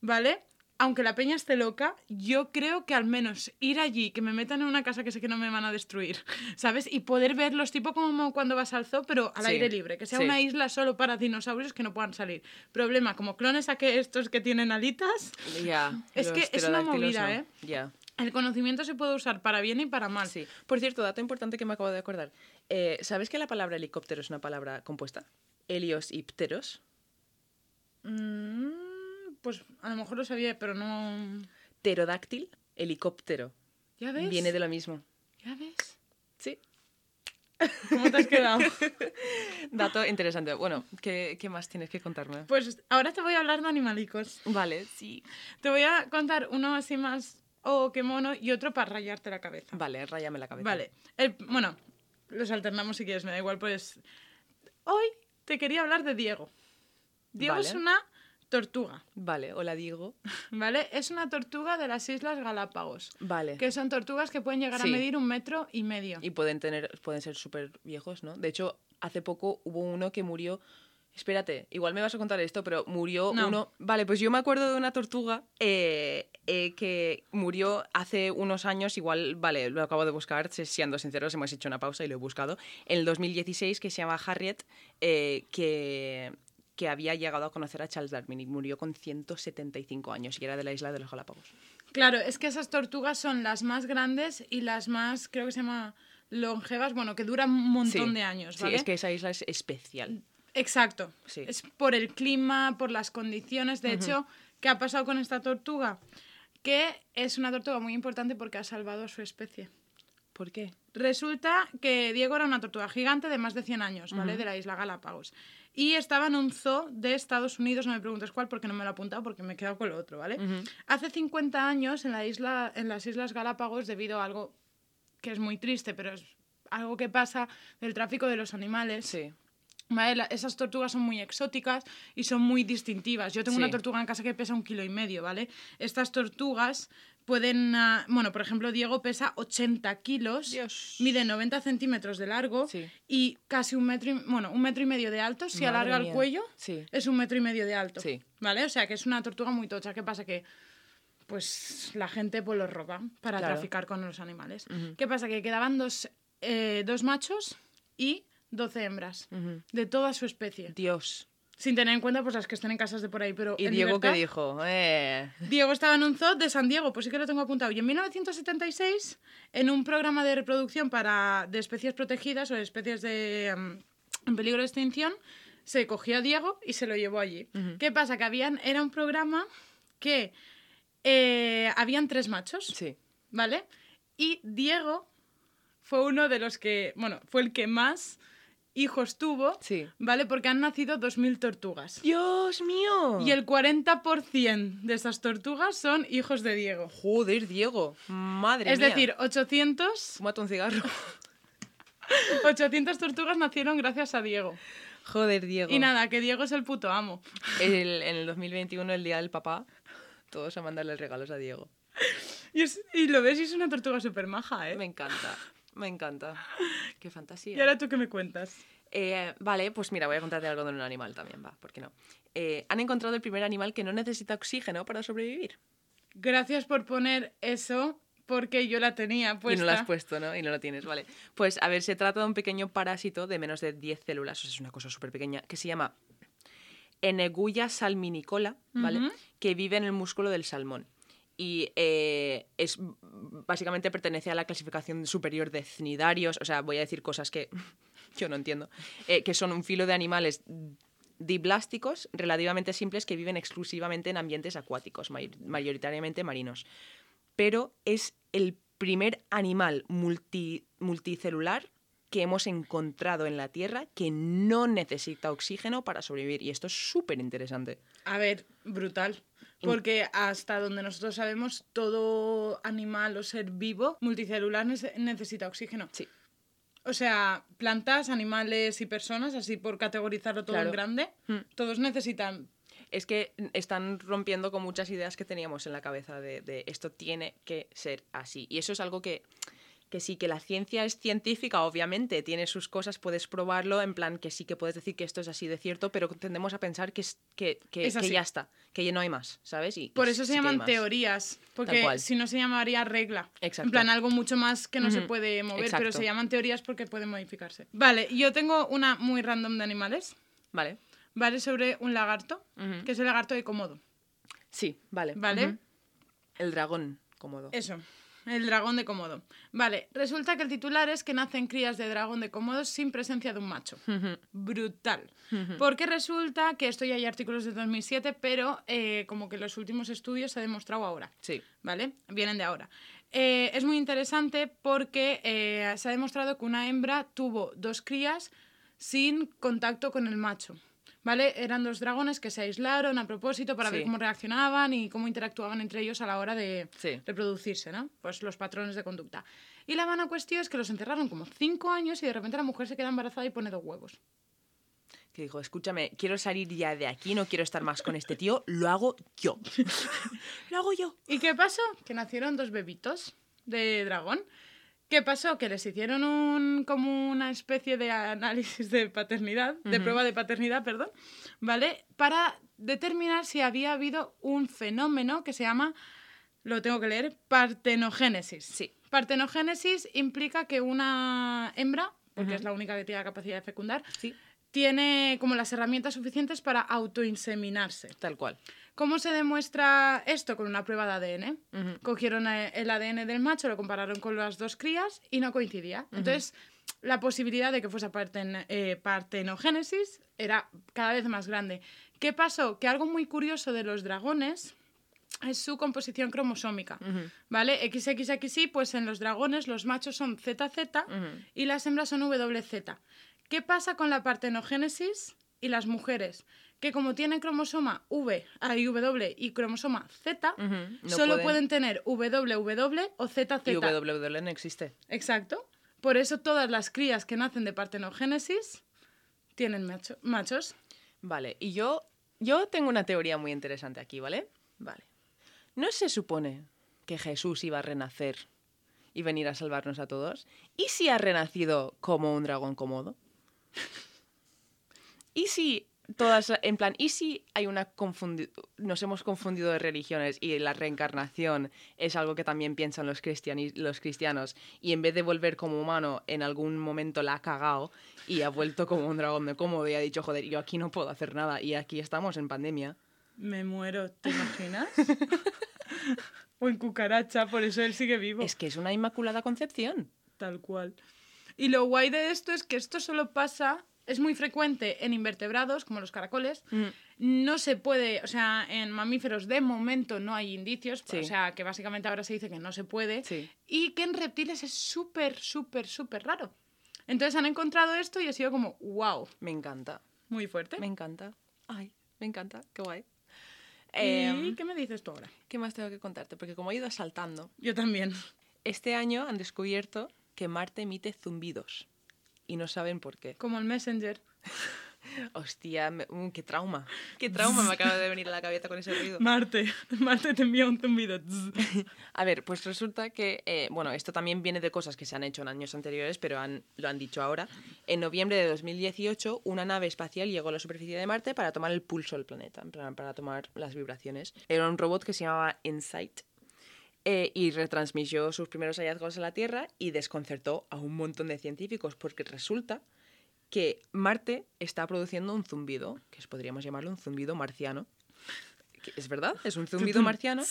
¿vale? Aunque la peña esté loca, yo creo que al menos ir allí, que me metan en una casa que sé que no me van a destruir, (laughs) ¿sabes? Y poder verlos tipo como cuando vas al zoo, pero al Sí, aire libre, que sea sí. una isla solo para dinosaurios que no puedan salir. Problema, como clones a que estos que tienen alitas, Ya. (laughs) Es que es una movida, no. ¿eh? Ya. el conocimiento se puede usar para bien y para mal. Sí. Por cierto, dato importante que me acabo de acordar. Eh, ¿Sabes que la palabra helicóptero es una palabra compuesta? Helios y pteros. Mm, pues a lo mejor lo sabía, pero no... Pterodáctil, helicóptero. ¿Ya ves? Viene de lo mismo. ¿Ya ves? Sí. ¿Cómo te has quedado? (laughs) Dato interesante. Bueno, ¿qué, qué más tienes que contarme? pues ahora te voy a hablar de animalicos. Vale, sí. Te voy a contar uno así más oh, qué mono y otro para rayarte la cabeza. Vale, rayame la cabeza. Vale. El- bueno, los alternamos si quieres, me da igual, pues. Hoy te quería hablar de Diego. Diego Vale. es una tortuga, Vale, hola Diego. (laughs) ¿vale? Es una tortuga de las Islas Galápagos. Vale. Que son tortugas que pueden llegar Sí. a medir un metro y medio. Y pueden tener, pueden ser súper viejos, ¿no? De hecho, hace poco hubo uno que murió. Espérate, igual me vas a contar esto, pero murió No. uno. Vale, pues yo me acuerdo de una tortuga eh, eh, que murió hace unos años, igual, vale, lo acabo de buscar, si- siendo sinceros, hemos hecho una pausa y lo he buscado. En el 2016, que se llama Harriet, eh, que, que había llegado a conocer a Charles Darwin y murió con 175 años y era de la isla de los Galápagos. Claro, es que esas tortugas son las más grandes y las más, creo que se llama longevas, bueno, que duran un montón Sí, de años, Sí, ¿vale? es que esa isla es especial. Exacto. Sí. Es por el clima, por las condiciones. De hecho, ¿qué ha pasado con esta tortuga? Que es una tortuga muy importante porque ha salvado a su especie. ¿Por qué? Resulta que Diego era una tortuga gigante de más de 100 años, ¿vale? De la isla Galápagos. Y estaba en un zoo de Estados Unidos, no me preguntes cuál porque no me lo he apuntado porque me he quedado con lo otro, ¿vale? Hace 50 años en, la isla, en las Islas Galápagos, debido a algo que es muy triste, pero es algo que pasa del tráfico de los animales, Sí. Esas tortugas son muy exóticas y son muy distintivas. Yo tengo Sí. una tortuga en casa que pesa un kilo y medio, ¿vale? Estas tortugas pueden, ah, bueno, por ejemplo, Diego pesa 80 kilos, Dios. mide 90 centímetros de largo Sí. y casi un metro, y, bueno, un metro y medio de alto. Si Madre alarga el cuello, Sí. es un metro y medio de alto, Sí. ¿vale? O sea, que es una tortuga muy tocha. ¿Qué pasa? Que pues la gente pues los roba para Claro. traficar con los animales. ¿Qué pasa? Que quedaban dos, eh, dos machos y 12 hembras de toda su especie. Dios. Sin tener en cuenta pues las que estén en casas de por ahí, pero ¿Y Diego qué dijo? Eh, Diego estaba en un zoo de San Diego, pues sí que lo tengo apuntado. Y en 1976, en un programa de reproducción para, de especies protegidas o de especies de, mm, en peligro de extinción, se cogió a Diego y se lo llevó allí. ¿Qué pasa? Que habían, era un programa que eh, habían tres machos, sí. ¿vale? Y Diego fue uno de los que, bueno, fue el que más hijos tuvo, Sí. ¿vale? Porque han nacido 2.000 tortugas. ¡Dios mío! Y el 40% de esas tortugas son hijos de Diego. Joder, Diego. Madre es mía. decir, 800, Fúmate un cigarro. (laughs) 800 tortugas nacieron gracias a Diego. Joder, Diego. Y nada, que Diego es el puto amo. El- en el 2021, el día del papá, todos a mandarle regalos a Diego. (laughs) Y, es- y lo ves y es una tortuga súper maja, ¿eh? Me encanta. Me encanta. (gasps) Qué fantasía. Y ahora tú qué me cuentas. Eh, vale, pues mira, voy a contarte algo de un animal también, va, ¿por qué no? Eh, han encontrado el primer animal que no necesita oxígeno para sobrevivir. Gracias por poner eso, porque yo la tenía puesta. Y no lo has puesto, ¿no? Y no lo tienes, vale. Pues a ver, se trata de un pequeño parásito de menos de 10 células, o sea, es una cosa súper pequeña, que se llama Eneguya salminicola, ¿vale? Que vive en el músculo del salmón. Y eh, es básicamente pertenece a la clasificación superior de cnidarios, o sea, voy a decir cosas que (laughs) yo no entiendo, eh, que son un filo de animales diblásticos relativamente simples que viven exclusivamente en ambientes acuáticos, may- mayoritariamente marinos. Pero es el primer animal multi- multicelular que hemos encontrado en la Tierra que no necesita oxígeno para sobrevivir. Y esto es súper interesante. A ver, brutal. Porque hasta donde nosotros sabemos, todo animal o ser vivo multicelular nece- necesita oxígeno. Sí. O sea, plantas, animales y personas, así por categorizarlo todo en grande, Mm. todos necesitan. Es que están rompiendo con muchas ideas que teníamos en la cabeza de, de esto tiene que ser así. Y eso es algo que, que sí, que la ciencia es científica, obviamente, tiene sus cosas, puedes probarlo, en plan que sí que puedes decir que esto es así de cierto, pero tendemos a pensar que, es, que, que, Es que así. ya está, que ya no hay más, ¿sabes? Y, Por eso sí se llaman teorías, porque si no se llamaría regla. Exacto. En plan, algo mucho más que no se puede mover, pero se llaman teorías porque pueden modificarse. Vale, yo tengo una muy random de animales, Vale. ¿vale? Sobre un lagarto, que es el lagarto de Komodo, Sí, vale. ¿vale? El dragón cómodo. Eso, el dragón de Komodo. Vale, resulta que el titular es que nacen crías de dragón de Komodo sin presencia de un macho. Brutal. Porque resulta que esto ya hay artículos de 2007, pero eh, como que los últimos estudios se ha demostrado ahora. Sí. ¿vale? Vienen de ahora. Eh, es muy interesante porque eh, se ha demostrado que una hembra tuvo dos crías sin contacto con el macho. ¿Vale? Eran dos dragones que se aislaron a propósito para ver Sí. cómo reaccionaban y cómo interactuaban entre ellos a la hora de Sí. reproducirse, ¿no? Pues los patrones de conducta. Y la mala cuestión es que los encerraron como cinco años y de repente la mujer se queda embarazada y pone dos huevos. Que dijo, escúchame, quiero salir ya de aquí, no quiero estar más con este tío, lo hago yo. (laughs) lo hago yo. ¿Y qué pasó? Que nacieron dos bebitos de dragón. ¿Qué pasó? Que les hicieron un, como una especie de análisis de paternidad, de prueba de paternidad, perdón, ¿vale? Para determinar si había habido un fenómeno que se llama, lo tengo que leer, partenogénesis. Sí. Partenogénesis implica que una hembra, porque es la única que tiene la capacidad de fecundar, Sí. tiene como las herramientas suficientes para autoinseminarse. Tal cual. ¿Cómo se demuestra esto? Con una prueba de ADN. Cogieron el ADN del macho, lo compararon con las dos crías y no coincidía. Entonces, la posibilidad de que fuese parten- eh, partenogénesis era cada vez más grande. ¿Qué pasó? Que algo muy curioso de los dragones es su composición cromosómica. Ujú. ¿Vale? XXXY, pues en los dragones los machos son ZZ y las hembras son WZ. ¿Qué pasa con la partenogénesis y las mujeres? Que como tienen cromosoma V ah, y W y cromosoma Z. No solo pueden... tener WW o ZZ. Y WWL no existe. Exacto. Por eso todas las crías que nacen de partenogénesis tienen macho- machos. Vale, y yo, yo tengo una teoría muy interesante aquí, ¿vale? Vale. ¿No se supone que Jesús iba a renacer y venir a salvarnos a todos? ¿Y si ha renacido como un dragón cómodo? (laughs) ¿Y si todas, en plan, y si hay una confundi- nos hemos confundido de religiones y la reencarnación es algo que también piensan los, los cristianos y en vez de volver como humano en algún momento la ha cagado y ha vuelto como un dragón de cómodo y ha dicho, joder, yo aquí no puedo hacer nada y aquí estamos en pandemia? Me muero, ¿te imaginas? o en cucaracha, por eso él sigue vivo. Es que es una inmaculada concepción. Tal cual. Y lo guay de esto es que esto solo pasa, es muy frecuente en invertebrados, como los caracoles. No se puede, o sea, en mamíferos de momento no hay indicios, Sí. o sea, que básicamente ahora se dice que no se puede. Sí. Y que en reptiles es súper, súper, súper raro. Entonces han encontrado esto y ha sido como, wow, Me encanta. muy fuerte. Me encanta. Ay, me encanta. Qué guay. ¿Y Em, qué me dices tú ahora? ¿Qué más tengo que contarte? Porque como he ido saltando, Yo también. este año han descubierto que Marte emite zumbidos. Y no saben por qué. Como el Messenger. (laughs) Hostia, me- mm, qué trauma. Qué trauma me (laughs) acaba de venir a la cabeza con ese ruido. Marte. (laughs) Marte te envía un zumbido. A ver, pues resulta que, eh, bueno, esto también viene de cosas que se han hecho en años anteriores, pero han, lo han dicho ahora. En noviembre de 2018, una nave espacial llegó a la superficie de Marte para tomar el pulso del planeta, plan, para tomar las vibraciones. Era un robot que se llamaba Insight eh, y retransmitió sus primeros hallazgos a la Tierra y desconcertó a un montón de científicos porque resulta que Marte está produciendo un zumbido, que podríamos llamarlo un zumbido marciano. Es verdad, es un zumbido (laughs) marciano.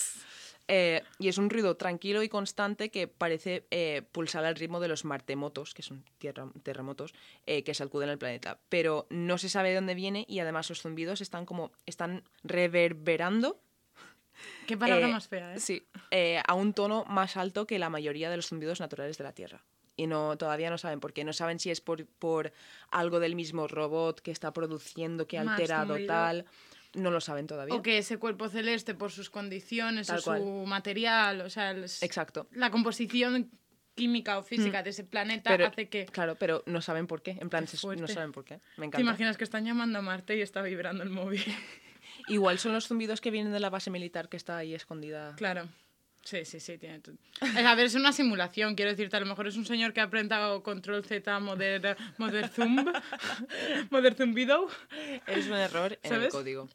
Eh, y es un ruido tranquilo y constante que parece eh, pulsar al ritmo de los martemotos, que son tierra- terremotos, eh, que sacuden el planeta. Pero no se sabe de dónde viene y además los zumbidos están como están reverberando Qué palabra eh, más fea, ¿eh? Sí, eh, a un tono más alto que la mayoría de los zumbidos naturales de la Tierra. Y no, todavía no saben por qué. No saben si es por, por algo del mismo robot que está produciendo, que ha alterado tal. No lo saben todavía. O que ese cuerpo celeste, por sus condiciones Tal o cual. su material, o sea, el- Exacto. la composición química o física de ese planeta Pero, hace que... Claro, pero no saben por qué. En plan, no saben por qué. Me ¿Te encanta. imaginas que están llamando a Marte y está vibrando el móvil? Igual son los zumbidos que vienen de la base militar que está ahí escondida. Claro. Sí, sí, sí, tiene todo. A ver, es una simulación, quiero decirte, a lo mejor es un señor que ha aprendido control Z, moder, moder zumb, (laughs) moder zumbido, Es un error en el ¿Sabes? código.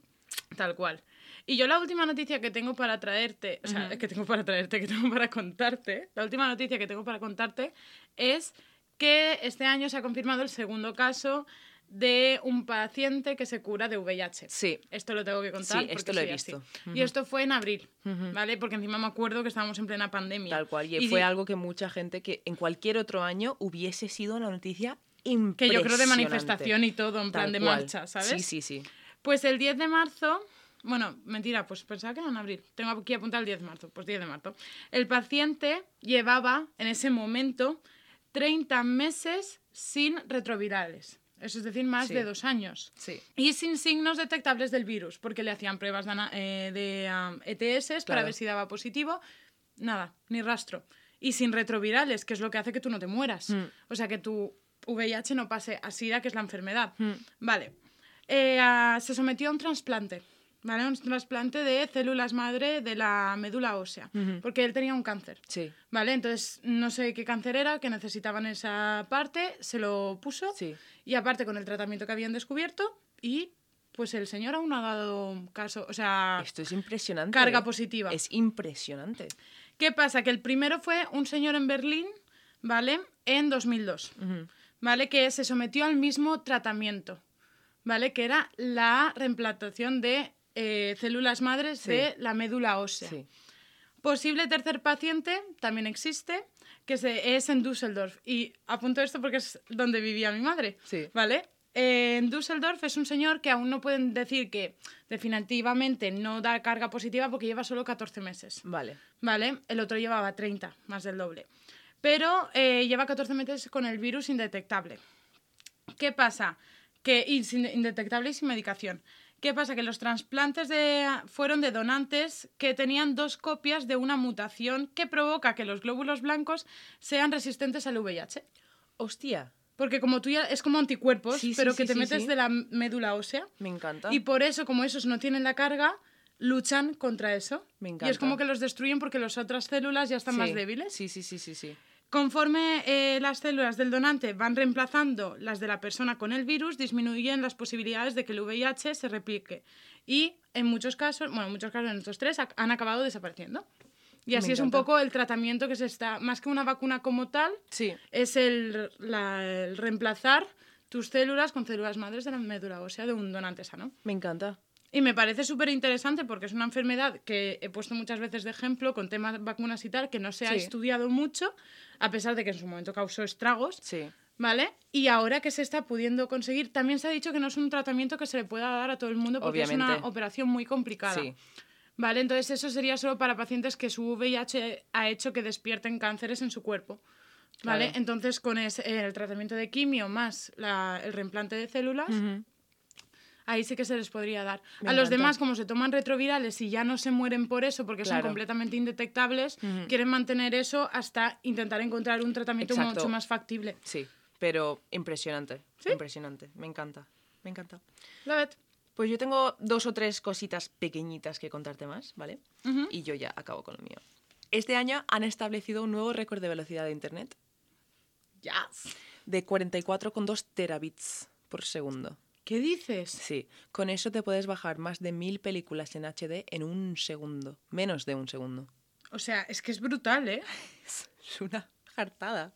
tal cual. Y yo la última noticia que tengo para traerte, o sea, que tengo para traerte, que tengo para contarte, la última noticia que tengo para contarte es que este año se ha confirmado el segundo caso de un paciente que se cura de VIH. Sí. Esto lo tengo que contar. Sí, esto lo he visto. Y esto fue en abril, ¿vale? Porque encima me acuerdo que estábamos en plena pandemia. Tal cual. Y, Y fue algo que mucha gente que en cualquier otro año hubiese sido una noticia Que impresionante. yo creo de manifestación y todo, en plan de cual. marcha, ¿sabes? Sí, sí, sí. Pues el 10 de marzo, bueno, mentira, pues pensaba que era en abril. Tengo aquí apuntado el 10 de marzo, pues 10 de marzo. El paciente llevaba en ese momento 30 meses sin retrovirales. Eso es decir, más Sí. de dos años. Sí. Y sin signos detectables del virus, porque le hacían pruebas de, ana- eh, de, ETS para ver si daba positivo. Nada, ni rastro. Y sin retrovirales, que es lo que hace que tú no te mueras. Mm. O sea, que tu VIH no pase a SIDA, que es la enfermedad. Mm. Vale. Eh, se sometió a un trasplante. ¿Vale? Un trasplante de células madre de la médula ósea. Porque él tenía un cáncer. Sí. ¿Vale? Entonces, no sé qué cáncer era, que necesitaban esa parte, se lo puso. Sí. Y aparte con el tratamiento que habían descubierto, y pues el señor aún no ha dado caso, o sea, Esto es impresionante. carga ¿eh? positiva. Es impresionante. ¿Qué pasa? Que el primero fue un señor en Berlín, ¿vale? En 2002, Ujú. ¿vale? Que se sometió al mismo tratamiento, ¿vale? Que era la reemplazación de eh, células madres Sí. de la médula ósea. Sí. Posible tercer paciente también existe, que se- es en Düsseldorf. Y apunto esto porque es donde vivía mi madre. Sí. ¿Vale? Eh, en Düsseldorf es un señor que aún no pueden decir que definitivamente no da carga positiva porque lleva solo 14 meses. Vale. ¿Vale? El otro llevaba 30, más del doble. Pero eh, lleva 14 meses con el virus indetectable. ¿Qué pasa? Que, indetectable y sin medicación. ¿Qué pasa? Que los trasplantes de, fueron de donantes que tenían dos copias de una mutación que provoca que los glóbulos blancos sean resistentes al VIH. Hostia. Porque como tú ya es como anticuerpos, Sí, pero sí, que te metes de la médula ósea. Me encanta. Y por eso, como esos no tienen la carga, luchan contra eso. Me Y es encanta. como que los destruyen porque las otras células ya están más débiles. Sí, sí, sí, sí, sí. Conforme eh, las células del donante van reemplazando las de la persona con el virus, disminuyen las posibilidades de que el VIH se replique. Y en muchos casos, bueno, en muchos casos, en estos tres, han acabado desapareciendo. Y así es un poco el tratamiento que se está, más que una vacuna como tal, Sí. es el, la- el reemplazar tus células con células madres de la médula ósea de un donante sano. Me encanta. Y me parece súper interesante porque es una enfermedad que he puesto muchas veces de ejemplo con temas vacunas y tal, que no se ha estudiado mucho, a pesar de que en su momento causó estragos, Sí. ¿vale? Y ahora que se está pudiendo conseguir, también se ha dicho que no es un tratamiento que se le pueda dar a todo el mundo porque es una operación muy complicada. Sí. ¿Vale? Entonces eso sería solo para pacientes que su VIH ha hecho que despierten cánceres en su cuerpo. ¿Vale? Claro. Entonces con es- el tratamiento de quimio más la- el reimplante de células, Ujú. Ahí sí que se les podría dar. Me a los demás, como se toman retrovirales y ya no se mueren por eso porque son completamente indetectables, quieren mantener eso hasta intentar encontrar un tratamiento Exacto. mucho más factible. Sí. Pero impresionante. ¿Sí? Impresionante. Me encanta. Me encanta. Love it. Pues yo tengo dos o tres cositas pequeñitas que contarte más, ¿vale? Y yo ya acabo con lo mío. Este año han establecido un nuevo récord de velocidad de Internet Yes. de 44,2 terabits por segundo. ¿Qué dices? Sí, con eso te puedes bajar más de mil películas en HD en un segundo, menos de un segundo. O sea, es que es brutal, ¿eh? (laughs) Es una jartada.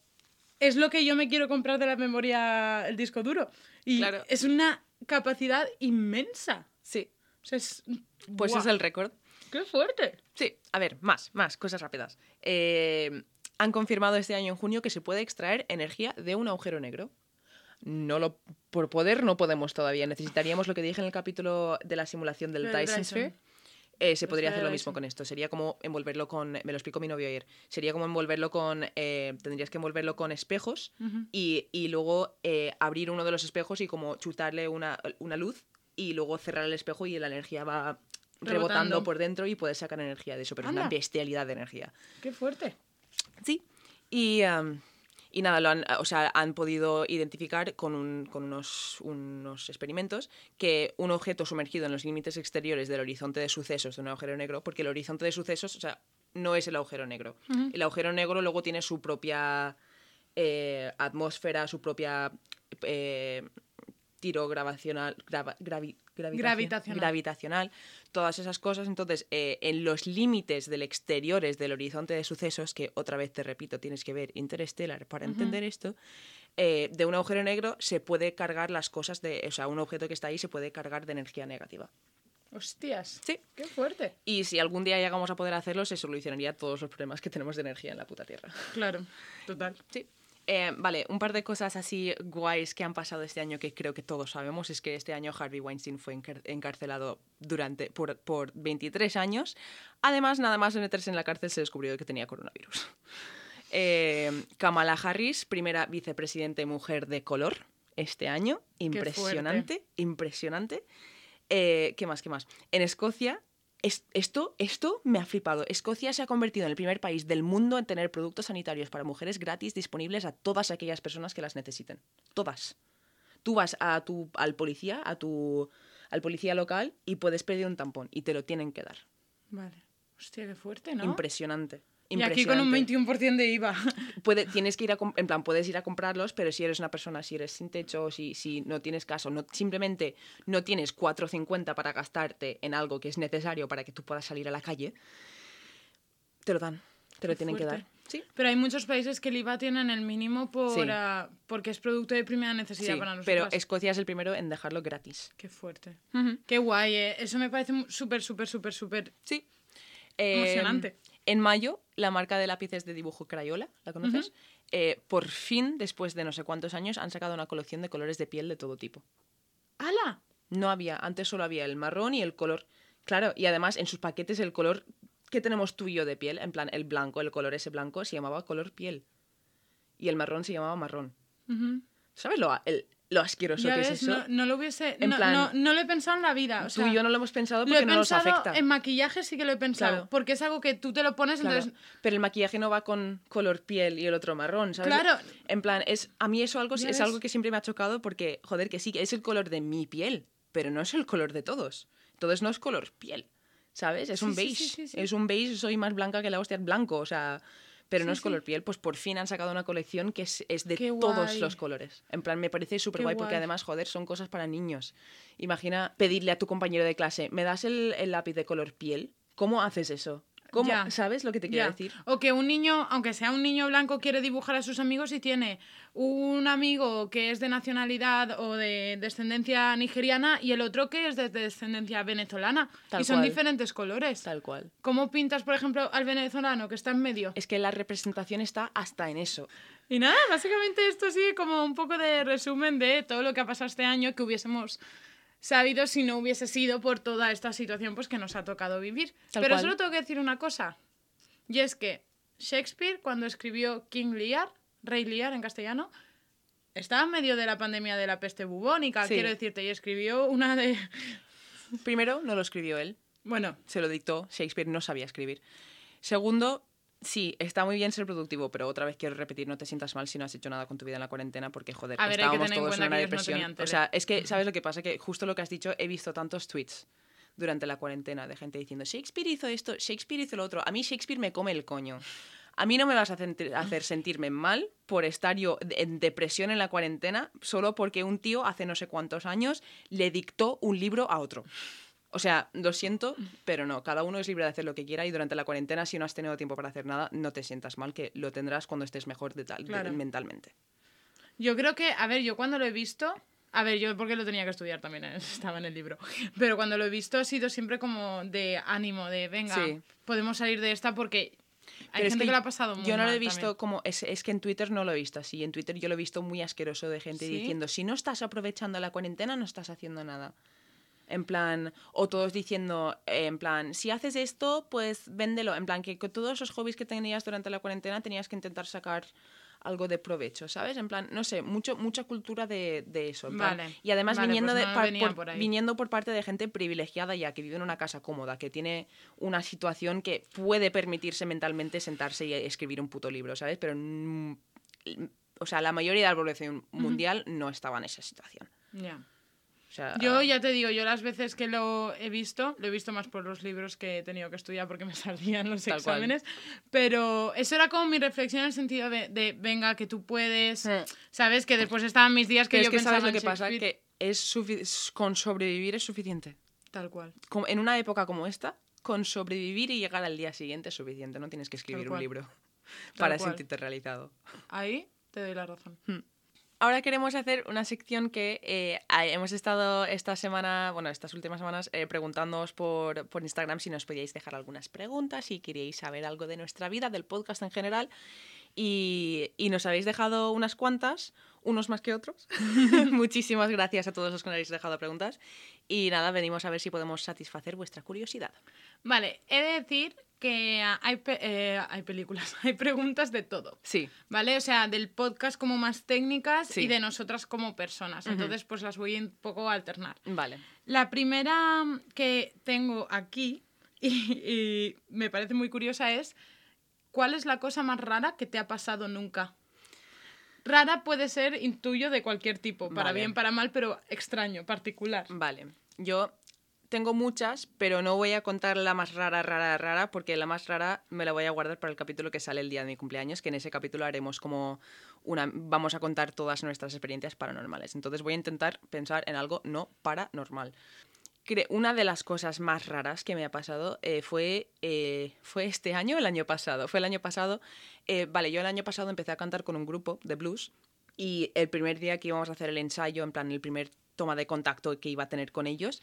Es lo que yo me quiero comprar de la memoria, el disco duro. Y Claro. es una capacidad inmensa. Sí, O sea, es... pues es el récord. ¡Qué fuerte! Sí, a ver, más, más, cosas rápidas. Eh, han confirmado este año en junio que se puede extraer energía de un agujero negro. No lo, por poder no podemos todavía. Necesitaríamos lo que dije en el capítulo de la simulación del del Dyson. Sphere. Eh, se podría hacer lo mismo con esto. Sería como envolverlo con. Me lo explicó mi novio ayer. Sería como envolverlo con. eh, tendrías que envolverlo con espejos y, y luego eh, abrir uno de los espejos y como chutarle una, una luz y luego cerrar el espejo y la energía va rebotando, Rebotando. por dentro y puedes sacar energía de eso, pero es una bestialidad de energía. ¡Qué fuerte! Sí. Y, y nada, lo han, o sea, han podido identificar con, un- con unos, unos experimentos que un objeto sumergido en los límites exteriores del horizonte de sucesos de un agujero negro, porque el horizonte de sucesos, o sea, no es el agujero negro. El agujero negro luego tiene su propia eh, atmósfera, su propia eh, tiro gravacional, grava- gravi- gravitación- Gravitacional. gravitacional, todas esas cosas. Entonces, eh, en los límites del exteriores del horizonte de sucesos, que otra vez te repito, tienes que ver Interstellar para entender esto, eh, de un agujero negro se puede cargar las cosas de, o sea, un objeto que está ahí se puede cargar de energía negativa. Hostias. Sí. Qué fuerte. Y si algún día llegamos a poder hacerlo, se solucionaría todos los problemas que tenemos de energía en la puta Tierra. Claro, total. Sí. Eh, vale, un par de cosas así guays que han pasado este año que creo que todos sabemos es que este año Harvey Weinstein fue encar- encarcelado durante, por, por 23 años. Además, nada más de meterse en la cárcel se descubrió que tenía coronavirus. (laughs) Eh, Kamala Harris, primera vicepresidente mujer de color este año. Impresionante, impresionante. Eh, ¿Qué más? ¿Qué más? En Escocia, es- esto, esto me ha flipado. Escocia se ha convertido en el primer país del mundo en tener productos sanitarios para mujeres gratis disponibles a todas aquellas personas que las necesiten. Todas. Tú vas a tu, al policía, a tu, al policía local y puedes pedir un tampón y te lo tienen que dar. Vale. Hostia, qué fuerte, ¿no? Impresionante. Y aquí con un impresionante. 21% de IVA. (laughs) Puede- tienes que ir a, en plan, puedes ir a comprarlos, pero si eres una persona, si eres sin techo, si, si no tienes caso, no, simplemente no tienes 4.50 para gastarte en algo que es necesario para que tú puedas salir a la calle, te lo dan, te lo Qué tienen que fuerte. dar. Sí, Pero hay muchos países que el IVA tienen el mínimo por, Sí. ah, porque es producto de primera necesidad sí, para nosotros. pero Escocia es el primero en dejarlo gratis. Qué fuerte. Qué guay, ¿eh? Eso me parece súper, súper, súper, súper Sí. Eh, emocionante. En mayo, la marca de lápices de dibujo Crayola, ¿la conoces? Eh, por fin, después de no sé cuántos años, han sacado una colección de colores de piel de todo tipo. ¡Hala! No había, antes solo había el marrón y el color. Claro, y además en sus paquetes el color que tenemos tú y yo de piel, en plan el blanco, el color ese blanco, se llamaba color piel. Y el marrón se llamaba marrón. ¿Sabes lo, el- lo asqueroso Ya que ves, es eso? no, no lo hubiese... En no, plan- no, no lo he pensado en la vida. O tú y yo no lo hemos pensado porque no nos afecta. en maquillaje sí que lo he pensado. Claro. Porque es algo que tú te lo pones, Claro, entonces... Pero el maquillaje no va con color piel y el otro marrón, ¿sabes? Claro. En plan, es, a mí eso algo, Ya es ves. algo que siempre me ha chocado porque, joder, que sí, que es el color de mi piel, pero no es el color de todos. Entonces no es color piel, ¿sabes? Es Sí, un beige. sí, sí, sí. Es un beige, soy más blanca que la hostia, es blanco, o sea... Pero no es color piel, pues por fin han sacado una colección que es, es de Qué todos guay. los colores. En plan, me parece súper guay porque además, joder, son cosas para niños. Imagina pedirle a tu compañero de clase, ¿me das el, el lápiz de color piel? ¿Cómo haces eso? ¿Cómo? Ya. ¿Sabes lo que te quiero Ya. decir? O que un niño, aunque sea un niño blanco, quiere dibujar a sus amigos y tiene un amigo que es de nacionalidad o de descendencia nigeriana y el otro que es de descendencia venezolana. Tal y son cual. diferentes colores. Tal cual. ¿Cómo pintas, por ejemplo, al venezolano que está en medio? Es que la representación está hasta en eso. Y nada, básicamente esto sí como un poco de resumen de todo lo que ha pasado este año que hubiésemos sabido si no hubiese sido por toda esta situación pues que nos ha tocado vivir. Tal Pero cual. solo tengo que decir una cosa. Y es que Shakespeare, cuando escribió King Lear, Rey Lear en castellano, estaba en medio de la pandemia de la peste bubónica, Sí. quiero decirte, y escribió una de... Primero, no lo escribió él, Bueno, se lo dictó. Shakespeare no sabía escribir. Segundo, sí, está muy bien ser productivo, pero otra vez quiero repetir, no te sientas mal si no has hecho nada con tu vida en la cuarentena, porque joder, A ver, hay que estábamos en todos en una no depresión. o sea, es que, ¿sabes lo que pasa? Que justo lo que has dicho, he visto tantos tweets durante la cuarentena de gente diciendo, Shakespeare hizo esto, Shakespeare hizo lo otro. A mí Shakespeare me come el coño. A mí no me vas a hacer, hacer sentirme mal por estar yo en depresión en la cuarentena solo porque un tío hace no sé cuántos años le dictó un libro a otro. O sea, lo siento, pero no, cada uno es libre de hacer lo que quiera y durante la cuarentena si no has tenido tiempo para hacer nada, no te sientas mal, que lo tendrás cuando estés mejor de tal, de- Claro. mentalmente. Yo creo que, a ver, yo cuando lo he visto, a ver, yo porque lo tenía que estudiar también, eh, (laughs) estaba en el libro, (laughs) pero cuando lo he visto ha sido siempre como de ánimo, de venga, Sí. podemos salir de esta porque hay Pero es gente que, lo ha pasado muy Yo no lo he visto también. como. Es, es que en Twitter no lo he visto así. En Twitter yo lo he visto muy asqueroso de gente ¿Sí? diciendo: si no estás aprovechando la cuarentena, no estás haciendo nada. En plan, o todos diciendo, eh, en plan, si haces esto, pues véndelo. En plan, que con todos esos hobbies que tenías durante la cuarentena tenías que intentar sacar algo de provecho, ¿sabes? En plan, no sé, mucho, mucha cultura de, de eso. en plan- Vale. Y además Vale, viniendo, pues de, no por, por viniendo por parte de gente privilegiada ya, que vive en una casa cómoda, que tiene una situación que puede permitirse mentalmente sentarse y escribir un puto libro, ¿sabes? Pero, mm, o sea, la mayoría de la población mundial no estaba en esa situación. Ya. O sea, Yo ya te digo, yo las veces que lo he visto, lo he visto más por los libros que he tenido que estudiar porque me (laughs) salían los Tal cual. exámenes, pero eso era como mi reflexión en el sentido de, de, venga, que tú puedes, Mm. ¿sabes? Que después estaban mis días que Pero yo es que pensaba sabes lo que pasa, que es con sobrevivir es suficiente. Tal cual. Como en una época como esta, con sobrevivir y llegar al día siguiente es suficiente. No tienes que escribir un libro para cual. sentirte realizado. Ahí te doy la razón. Ahora queremos hacer una sección que eh, hemos estado esta semana, bueno, estas últimas semanas, eh, preguntándoos por, Instagram si nos podíais dejar algunas preguntas, si queríais saber algo de nuestra vida, del podcast en general. Y nos habéis dejado unas cuantas, unos más que otros. (laughs) (laughs) Muchísimas gracias a todos los que nos habéis dejado preguntas. Y nada, venimos a ver si podemos satisfacer vuestra curiosidad. Vale, he de decir que hay, pe- eh, hay películas, (laughs) hay preguntas de todo. Sí, ¿Vale? O sea, del podcast como más técnicas Sí. y de nosotras como personas. Entonces, pues las voy un poco a alternar. vale. La primera que tengo aquí, y, y me parece muy curiosa, es ¿cuál es la cosa más rara que te ha pasado nunca? Rara puede ser, intuyo, de cualquier tipo, para Vale. bien, para mal, pero extraño, particular. Vale, yo tengo muchas, pero no voy a contar la más rara, rara, rara, porque la más rara me la voy a guardar para el capítulo que sale el día de mi cumpleaños, que en ese capítulo haremos como una... Vamos a contar todas nuestras experiencias paranormales. Entonces voy a intentar pensar en algo no paranormal. Una de las cosas más raras que me ha pasado eh, fue, eh, fue este año el año pasado. Fue el año pasado. eh, vale, yo el año pasado empecé a cantar con un grupo de blues y el primer día que íbamos a hacer el ensayo, en plan el primer toma de contacto que iba a tener con ellos,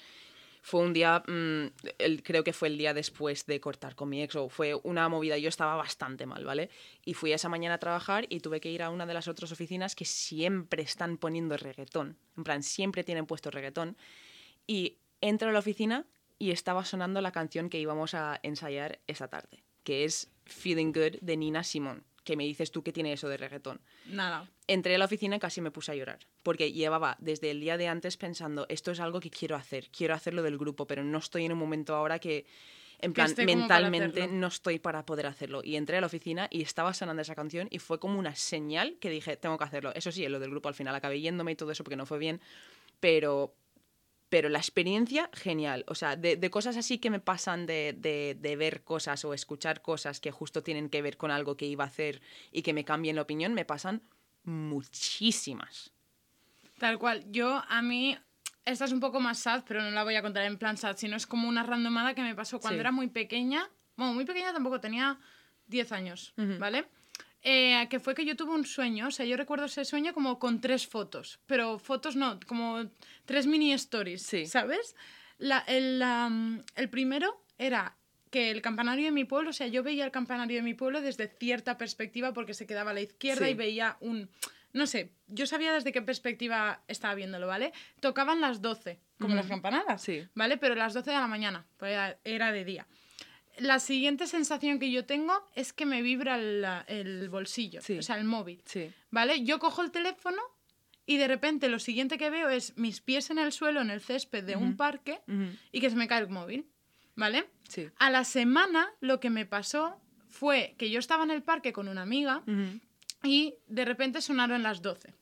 fue un día, mm, el- creo que fue el día después de cortar con mi ex, o fue una movida, yo estaba bastante mal, ¿vale? Y fui esa mañana a trabajar y tuve que ir a una de las otras oficinas que siempre están poniendo reggaetón, en plan, siempre tienen puesto reggaetón, y entro a la oficina y estaba sonando la canción que íbamos a ensayar esa tarde, que es Feeling Good de Nina Simone, que me dices tú que tiene eso de reggaetón Nada. entré a la oficina y casi me puse a llorar, porque llevaba desde el día de antes pensando, esto es algo que quiero hacer, quiero hacerlo del grupo, pero no estoy en un momento ahora que, en plan, mentalmente no estoy para poder hacerlo. Y entré a la oficina y estaba sonando esa canción y fue como una señal que dije, tengo que hacerlo. Eso sí, lo del grupo al final acabé yéndome y todo eso porque no fue bien, pero... Pero la experiencia, genial. O sea, de, de cosas así que me pasan de, de- de ver cosas o escuchar cosas que justo tienen que ver con algo que iba a hacer y que me cambien la opinión, me pasan muchísimas. Tal cual. Yo, a mí, esta es un poco más sad, pero no la voy a contar en plan sad, sino es como una randomada que me pasó cuando Sí. era muy pequeña. Bueno, muy pequeña tampoco, tenía 10 años. ¿vale? Eh, que fue que yo tuve un sueño, o sea, yo recuerdo ese sueño como con tres fotos, pero fotos no, como tres mini stories, Sí. ¿sabes? La- el, am, el primero era que el campanario de mi pueblo, o sea, yo veía el campanario de mi pueblo desde cierta perspectiva porque se quedaba a la izquierda Sí. y veía un... No sé, yo sabía desde qué perspectiva estaba viéndolo, ¿vale? Tocaban las 12, como las campanadas, Sí. ¿vale? Pero las 12 de la mañana, pues era, era de día. La siguiente sensación que yo tengo es que me vibra el, el bolsillo, Sí. o sea, el móvil, Sí. ¿vale? Yo cojo el teléfono y de repente lo siguiente que veo es mis pies en el suelo, en el césped de un parque y que se me cae el móvil, ¿vale? Sí. A la semana lo que me pasó fue que yo estaba en el parque con una amiga y de repente sonaron las 12.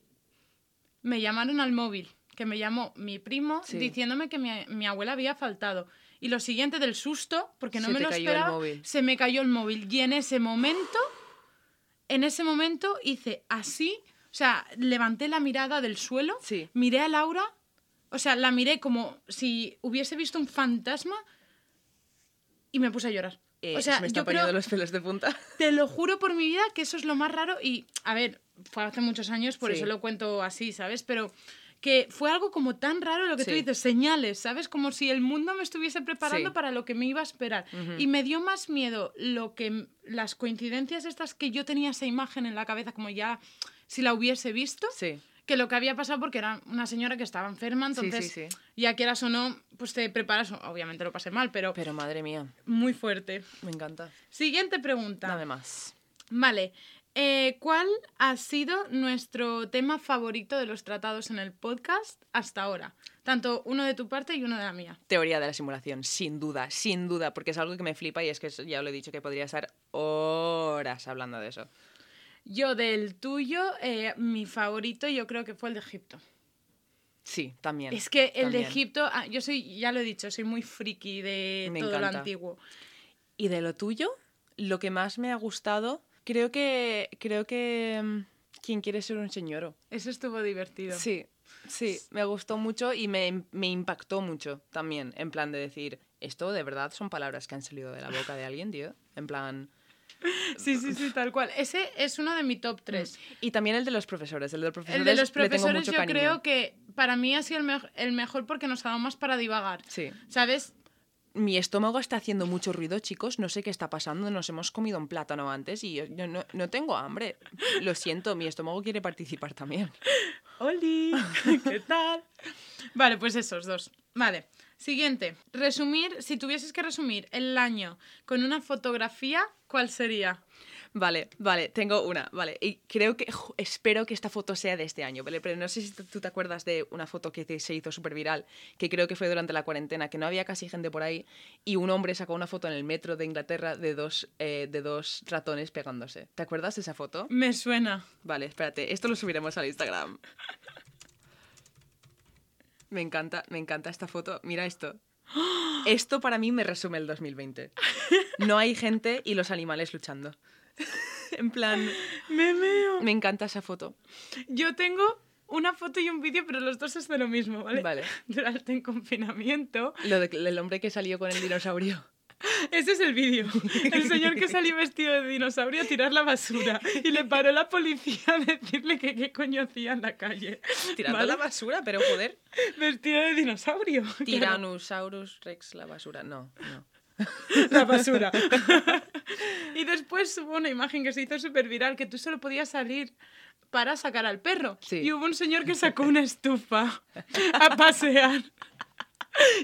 Me llamaron al móvil, que me llamó mi primo Sí. diciéndome que mi, mi abuela había faltado. Y lo siguiente del susto, porque no Se me lo cayó el esperaba, móvil. se me cayó el móvil. Y en ese momento, en ese momento hice así, o sea, levanté la mirada del suelo, Sí. miré a Laura, o sea, la miré como si hubiese visto un fantasma y me puse a llorar. Eh, o sea, se me yo creo, los pelos de punta. (laughs) te lo juro por mi vida que eso es lo más raro y, a ver, fue hace muchos años, por Sí. eso lo cuento así, ¿sabes? Pero que fue algo como tan raro lo que tú Sí. dices, señales, ¿sabes? Como si el mundo me estuviese preparando Sí. para lo que me iba a esperar. Y me dio más miedo lo que las coincidencias estas que yo tenía esa imagen en la cabeza como ya si la hubiese visto, Sí. que lo que había pasado porque era una señora que estaba enferma, Sí, sí, entonces sí. ya quieras o no, pues te preparas, obviamente lo pasé mal, pero, Pero madre mía, muy fuerte. me encanta. Siguiente pregunta. Dame más. Vale. Eh, ¿Cuál ha sido nuestro tema favorito de los tratados en el podcast hasta ahora? Tanto uno de tu parte y uno de la mía. Teoría de la simulación, sin duda, sin duda, porque es algo que me flipa y es que ya lo he dicho que podría estar horas hablando de eso. Yo del tuyo, eh, mi favorito yo creo que fue el de Egipto. Sí, también. Es que el de. Egipto, ah, yo soy, ya lo he dicho, soy muy friki de Me todo lo antiguo. Y de lo tuyo, lo que más me ha gustado, creo que. Creo que. mm, ¿Quién quiere ser un señoro? Eso estuvo divertido. Sí, sí, me gustó mucho y me, me impactó mucho también. En plan de decir, esto de verdad son palabras que han salido de la boca de alguien, tío. En plan. (laughs) sí, sí, sí, tal cual. Ese es uno de mi top 3. Y también el de los profesores. El de los profesores, El de los profesores yo cariño. creo que para mí ha sido el, me- el mejor porque nos ha dado más para divagar. Sí. ¿Sabes? Mi estómago está haciendo mucho ruido, chicos. No sé qué está pasando. Nos hemos comido un plátano antes y yo, no, no tengo hambre. Lo siento, mi estómago quiere participar también. ¡Holi! (laughs) ¿Qué tal? Vale, pues esos dos. Vale. Siguiente. Resumir, si tuvieses que resumir el año con una fotografía, ¿cuál sería? Vale, vale, tengo una, vale. Y creo que, espero que esta foto sea de este año, ¿vale? Pero no sé si tú te acuerdas de una foto que te- se hizo súper viral, que creo que fue durante la cuarentena, que no había casi gente por ahí, y un hombre sacó una foto en el metro de Inglaterra de dos, eh, de dos ratones pegándose. ¿Te acuerdas de esa foto? Me suena. Vale, espérate, esto lo subiremos al Instagram. Me encanta, me encanta esta foto. Mira esto. Esto para mí me resume el 2020. No hay gente y los animales luchando. (laughs) En plan, Me meo. me encanta esa foto. Yo tengo una foto y un vídeo, pero los dos es de lo mismo, ¿vale? Vale. (laughs) Durante el confinamiento. Lo del hombre que salió con el dinosaurio. (laughs) Ese es el vídeo. El señor que salió vestido de dinosaurio a tirar la basura. Y le paró la policía a decirle que qué coño hacía en la calle. Tirando ¿Vale? la basura, pero joder. Vestido de dinosaurio. Claro, Tyrannosaurus Rex, la basura. No, no. (laughs) la basura. (laughs) y después hubo una imagen que se hizo súper viral, que tú solo podías salir para sacar al perro. Sí. Y hubo un señor que sacó una estufa (laughs) a pasear.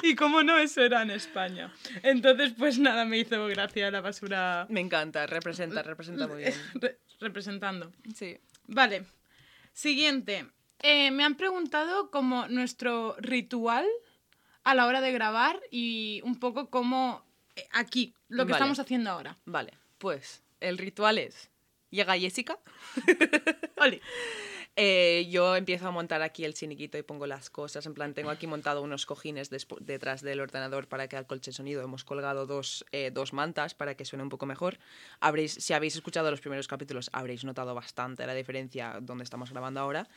Y como no, eso era en España. Entonces, pues nada, me hizo gracia la basura Me encanta, representa, representa muy bien. re- representando. Sí. Vale. Siguiente. Eh, me han preguntado como nuestro ritual a la hora de grabar y un poco como eh, aquí, lo que Vale. estamos haciendo ahora. Vale, pues el ritual es. Llega Jessica. (laughs) Oli. Eh, yo empiezo a montar aquí el chiniquito y pongo las cosas. En plan, tengo aquí montado unos cojines detrás del ordenador para que alcolche el sonido. Hemos colgado dos, eh, dos mantas para que suene un poco mejor. Habréis, si habéis escuchado los primeros capítulos, habréis notado bastante la diferencia donde estamos grabando ahora.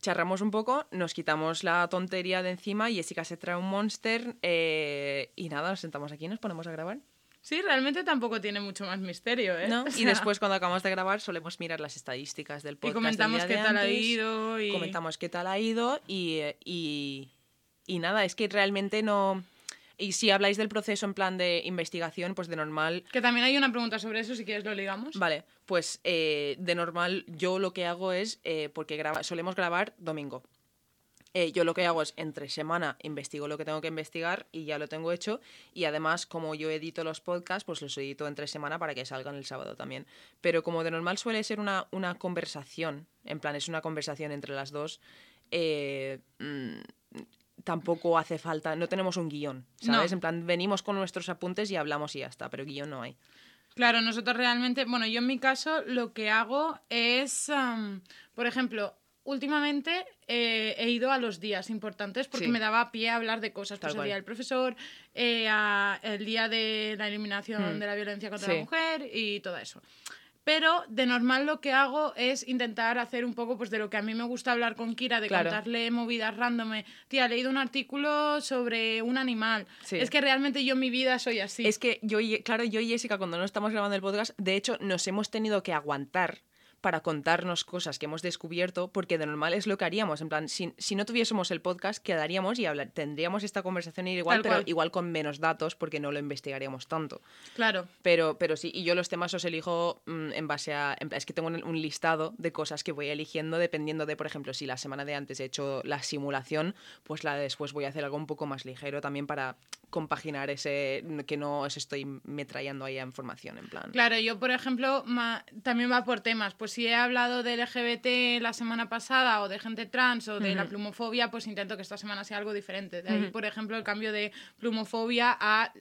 Charramos un poco, nos quitamos la tontería de encima. Jessica se trae un monster eh, y nada, nos sentamos aquí y nos ponemos a grabar. Sí, realmente tampoco tiene mucho más misterio, ¿eh? ¿no? (laughs) O Y después, cuando acabamos de grabar, solemos mirar las estadísticas del Y podcast. del comentamos día qué de tal ha ido y... Comentamos qué tal ha ido y, y, y nada, es que realmente no... Y si habláis del proceso en plan de investigación, pues de normal... Que también hay una pregunta sobre eso, si quieres lo ligamos. Vale, pues eh, de normal yo lo que hago es, eh, porque graba- solemos grabar domingo. Eh, yo lo que hago es entre semana investigo lo que tengo que investigar y ya lo tengo hecho. Y además, como yo edito los podcasts, pues los edito entre semana para que salgan el sábado también. Pero como de normal suele ser una, una conversación, en plan es una conversación entre las dos, eh, mm, tampoco hace falta, no tenemos un guion, ¿sabes? No. En plan, venimos con nuestros apuntes y hablamos y ya está, pero guion no hay. Claro, nosotros realmente, bueno, yo en mi caso lo que hago es, por ejemplo, últimamente eh, he ido a los días importantes porque Sí. me daba pie a hablar de cosas, pues el día del profesor, eh, a- el día de la eliminación Hmm. de la violencia contra Sí. la mujer y todo eso. Pero de normal lo que hago es intentar hacer un poco pues de lo que a mí me gusta hablar con Kira, de Claro. contarle movidas random. Tía, he leído un artículo sobre un animal. Sí. Es que realmente yo en mi vida soy así. Es que yo y, claro, yo y Jessica, cuando no estamos grabando el podcast, de hecho, nos hemos tenido que aguantar para contarnos cosas que hemos descubierto, porque de normal es lo que haríamos. En plan, si, si no tuviésemos el podcast, quedaríamos y hablar, tendríamos esta conversación igual, Tal pero cual. igual con menos datos, porque no lo investigaríamos tanto. Claro. Pero, pero sí, y yo los temas os elijo mm, en base a. en es que tengo un, un listado de cosas que voy eligiendo dependiendo de, por ejemplo, si la semana de antes he hecho la simulación, pues la de después voy a hacer algo un poco más ligero también para compaginar ese que no os estoy metrallando ahí a información en plan. Claro, yo por ejemplo ma- también va por temas. Pues si he hablado de LGBT la semana pasada o de gente trans o de la plumofobia, pues intento que esta semana sea algo diferente. De ahí, por ejemplo, el cambio de plumofobia a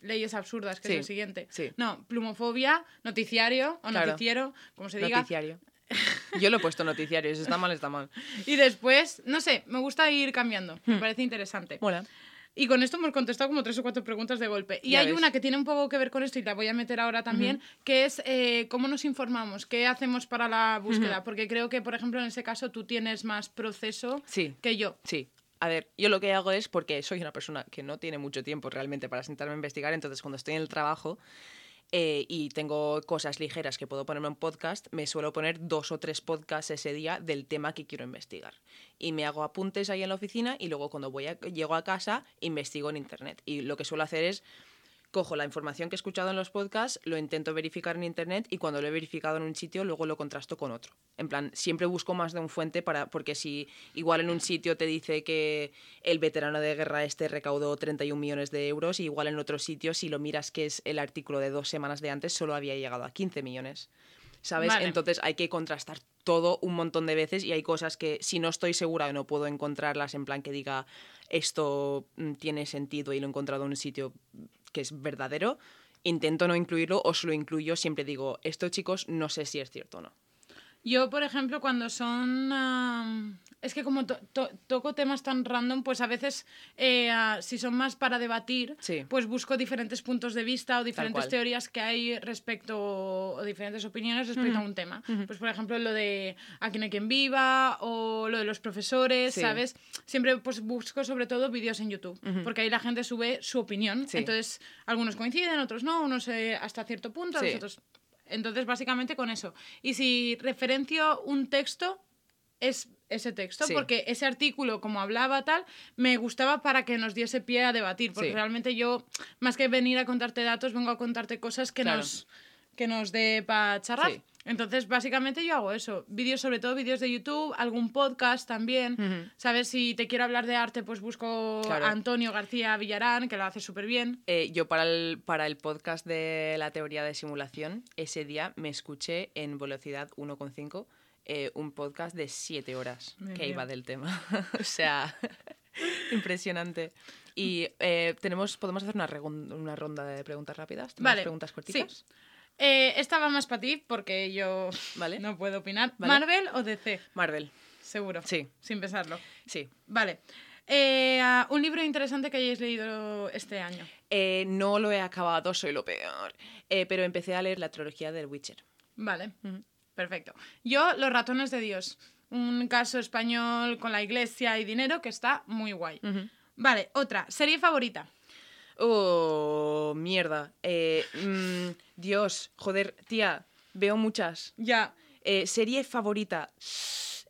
leyes absurdas, que Sí, es el siguiente. sí. No, plumofobia, noticiario o Claro. noticiero, como se diga. Noticiario. (laughs) Yo lo he puesto noticiario, si está mal, está mal. Y después, no sé, me gusta ir cambiando. Hmm. Me parece interesante. Mola. Y con esto hemos contestado como tres o cuatro preguntas de golpe. Y Ya hay ves. una que tiene un poco que ver con esto y la voy a meter ahora también, que es eh, cómo nos informamos, qué hacemos para la búsqueda. Porque creo que, por ejemplo, en ese caso tú tienes más proceso Sí. que yo. Sí. A ver, yo lo que hago es porque soy una persona que no tiene mucho tiempo realmente para sentarme a investigar, entonces cuando estoy en el trabajo eh, y tengo cosas ligeras que puedo ponerme en podcast, me suelo poner dos o tres podcasts ese día del tema que quiero investigar. Y me hago apuntes ahí en la oficina y luego cuando voy a- llego a casa investigo en internet. Y lo que suelo hacer es cojo la información que he escuchado en los podcasts, lo intento verificar en internet y cuando lo he verificado en un sitio, luego lo contrasto con otro. En plan, siempre busco más de un fuente para, porque si igual en un sitio te dice que el veterano de guerra este recaudó 31 millones de euros, y igual en otro sitio, si lo miras que es el artículo de dos semanas de antes, solo había llegado a 15 millones. ¿Sabes? Vale. Entonces hay que contrastar todo un montón de veces y hay cosas que si no estoy segura no puedo encontrarlas en plan que diga esto mm, tiene sentido y lo he encontrado en un sitio que es verdadero, intento no incluirlo o si lo incluyo siempre digo, esto chicos no sé si es cierto o no. Yo, por ejemplo, cuando son... es que como to- to- toco temas tan random, pues a veces, eh, si son más para debatir, Sí. pues busco diferentes puntos de vista o diferentes teorías que hay respecto, o diferentes opiniones respecto a un tema. Pues, por ejemplo, lo de Aquí no hay quien viva o lo de los profesores, Sí. ¿sabes? Siempre pues busco sobre todo vídeos en YouTube, porque ahí la gente sube su opinión. Sí. Entonces, algunos coinciden, otros no, unos eh, hasta cierto punto, los otros entonces, básicamente con eso. Y si referencio un texto, es ese texto, Sí. porque ese artículo, como hablaba tal, me gustaba para que nos diese pie a debatir, porque Sí. realmente yo, más que venir a contarte datos, vengo a contarte cosas que Claro. nos que nos dé para charlar. Sí. Entonces, básicamente yo hago eso. Vídeos, sobre todo vídeos de YouTube, algún podcast también. ¿Sabes? Si te quiero hablar de arte, pues busco Claro. a Antonio García Villarán, que lo hace súper bien. Eh, yo para el, para el podcast de la teoría de simulación, ese día me escuché en velocidad 1,5 eh, un podcast de 7 horas que iba del tema. (laughs) o sea, (laughs) impresionante. Y eh, tenemos, podemos hacer una, ronda de preguntas rápidas. ¿Tenemos Vale, preguntas sí. cortitas? Eh, esta va más para ti, porque yo (laughs) Vale. no puedo opinar. Vale. ¿Marvel o DC? Marvel. Seguro. Sí, Sin pensarlo. sí. Vale. Eh, ah, un libro interesante que hayáis leído este año. Eh, no lo he acabado, soy lo peor. Pero empecé a leer la trilogía del Witcher. Vale. Perfecto. Yo, Los ratones de Dios. Un caso español con la iglesia y dinero que está muy guay. Vale, otra. Serie favorita. Oh, mierda. Eh, mm, Dios, joder, tía, veo muchas. Ya. Eh, serie favorita.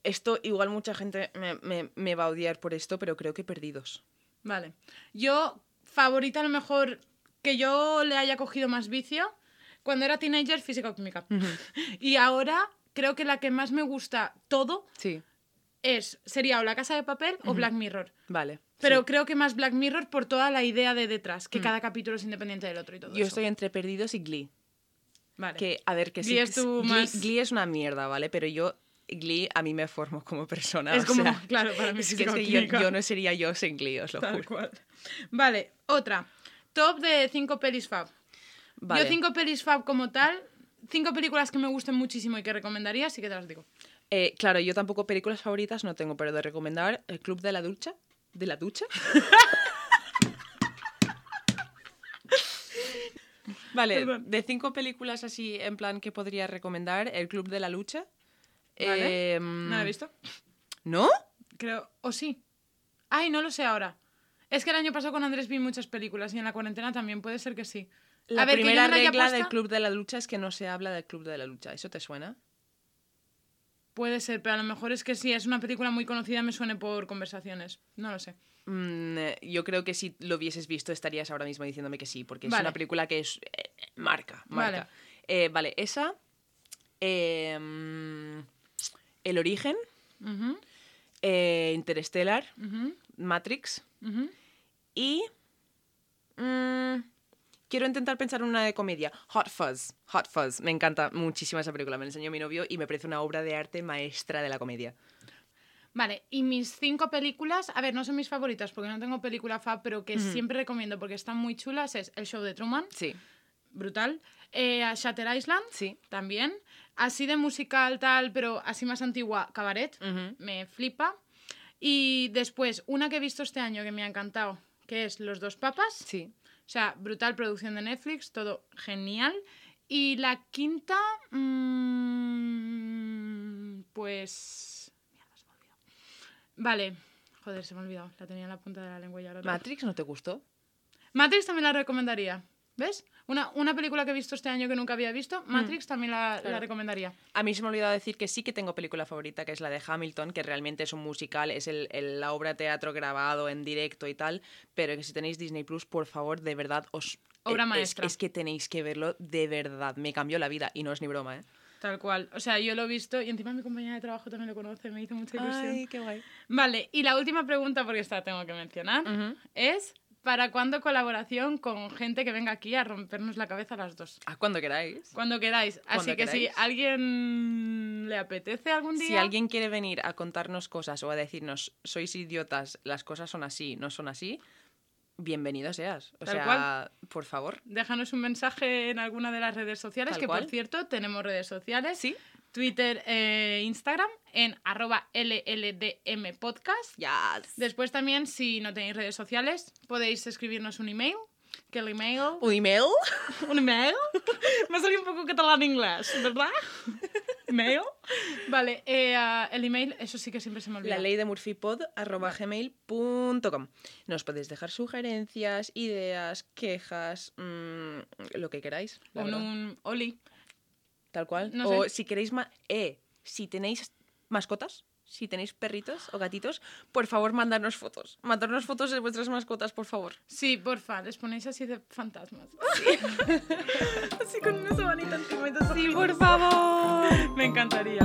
Esto, igual mucha gente me, me- me va a odiar por esto, pero creo que Perdidos. Vale. Yo, favorita a lo mejor que yo le haya cogido más vicio. Cuando era teenager, física o química. (laughs) y ahora creo que la que más me gusta todo Sí, es, sería o La Casa de Papel o Black Mirror. vale. Pero sí. creo que más Black Mirror por toda la idea de detrás, que cada capítulo es independiente del otro y todo Yo eso. estoy entre Perdidos y Glee. Vale. Que, a ver, que sí. Glee es tu Glee, más- Glee es una mierda, ¿vale? Pero yo, Glee, a mí me formo como persona. Es o como, sea, claro, para mí es que, es que yo, yo no sería yo sin Glee, os lo Tal juro. cual. Vale, otra. Top de cinco pelis fab. Vale. Yo cinco pelis fab como tal, cinco películas que me gusten muchísimo y que recomendaría, sí que te las digo. Eh, claro, yo tampoco películas favoritas no tengo, pero de recomendar El Club de la Ducha. ¿De la Ducha? (laughs) vale, Perdón. de cinco películas así en plan que podría recomendar, El Club de la Lucha. Vale. Em, ¿No la he visto? ¿No? Creo, o sí. Ay, no lo sé ahora. Es que el año pasado con Andrés vi muchas películas y en la cuarentena también puede ser que sí. La A ver, primera regla del Club de la Lucha es que no se habla del Club de la Lucha. ¿Eso te suena? Puede ser, pero a lo mejor es que sí, es una película muy conocida, me suene por conversaciones. No lo sé. Mm, eh, yo creo que si lo hubieses visto estarías ahora mismo diciéndome que sí, porque es una película que es eh, marca, Vale. marca. Eh, Vale, esa. eh, mm, el origen, eh, Interstellar, Matrix y Mm, quiero intentar pensar en una de comedia. Hot Fuzz. Hot Fuzz. Me encanta muchísimo esa película. Me la enseñó mi novio y me parece una obra de arte maestra de la comedia. Vale, y mis cinco películas, a ver, no son mis favoritas porque no tengo película fab, pero que siempre recomiendo porque están muy chulas, es El Show de Truman, Sí. brutal. Eh, Shatter Island, Sí. también. Así de musical, tal, pero así más antigua, Cabaret, me flipa. Y después, una que he visto este año que me ha encantado, que es Los dos papas. Sí. O sea, brutal producción de Netflix, todo genial. Y la quinta, mm, pues... Mierda, se me ha olvidado. Vale, joder, se me ha olvidado. La tenía en la punta de la lengua y ahora. ¿Matrix no te gustó? Matrix también la recomendaría. ¿Ves? Una, una película que he visto este año que nunca había visto, Matrix también la, la recomendaría. A mí se me ha olvidado decir que sí que tengo película favorita, que es la de Hamilton, que realmente es un musical, es el, el- la obra de teatro grabado en directo y tal, pero que si tenéis Disney Plus, por favor, de verdad, os... Obra es- maestra. Es, que tenéis que verlo de verdad. Me cambió la vida y no es ni broma, ¿eh? Tal cual. O sea, yo lo he visto y encima mi compañera de trabajo también lo conoce, me hizo mucha ilusión. qué guay. Vale, y la última pregunta, porque esta la tengo que mencionar, es ¿para cuándo colaboración con gente que venga aquí a rompernos la cabeza a las dos? Ah, cuando queráis. Cuando queráis. Así Cuando que si alguien le apetece algún día... Si alguien quiere venir a contarnos cosas o a decirnos, sois idiotas, las cosas son así, no son así, bienvenido seas. O Tal sea, cual. por favor. Déjanos un mensaje en alguna de las redes sociales, Tal que cual. por cierto tenemos redes sociales. Sí. Twitter e Instagram en arroba LLDM Podcast. Yes. Después también, si no tenéis redes sociales, podéis escribirnos un email. Que el email... ¿Un email? (laughs) ¿Un email? (laughs) Me ha salido un poco catalán inglés, ¿verdad? (laughs) ¿Email? Vale, eh, ah, el email, eso sí que siempre se me olvida. La ley de murphypod arroba gmail.com. Nos podéis dejar sugerencias, ideas, quejas, mm, lo que queráis. la Un, un Oli. Tal cual. no o sé. si queréis ma- eh, si tenéis mascotas, si tenéis perritos o gatitos, por favor mandarnos fotos. Mandarnos fotos de vuestras mascotas, por favor. Sí, porfa, les ponéis así de fantasmas. (laughs) así con una sabanita encima Sí, por favor. Me encantaría.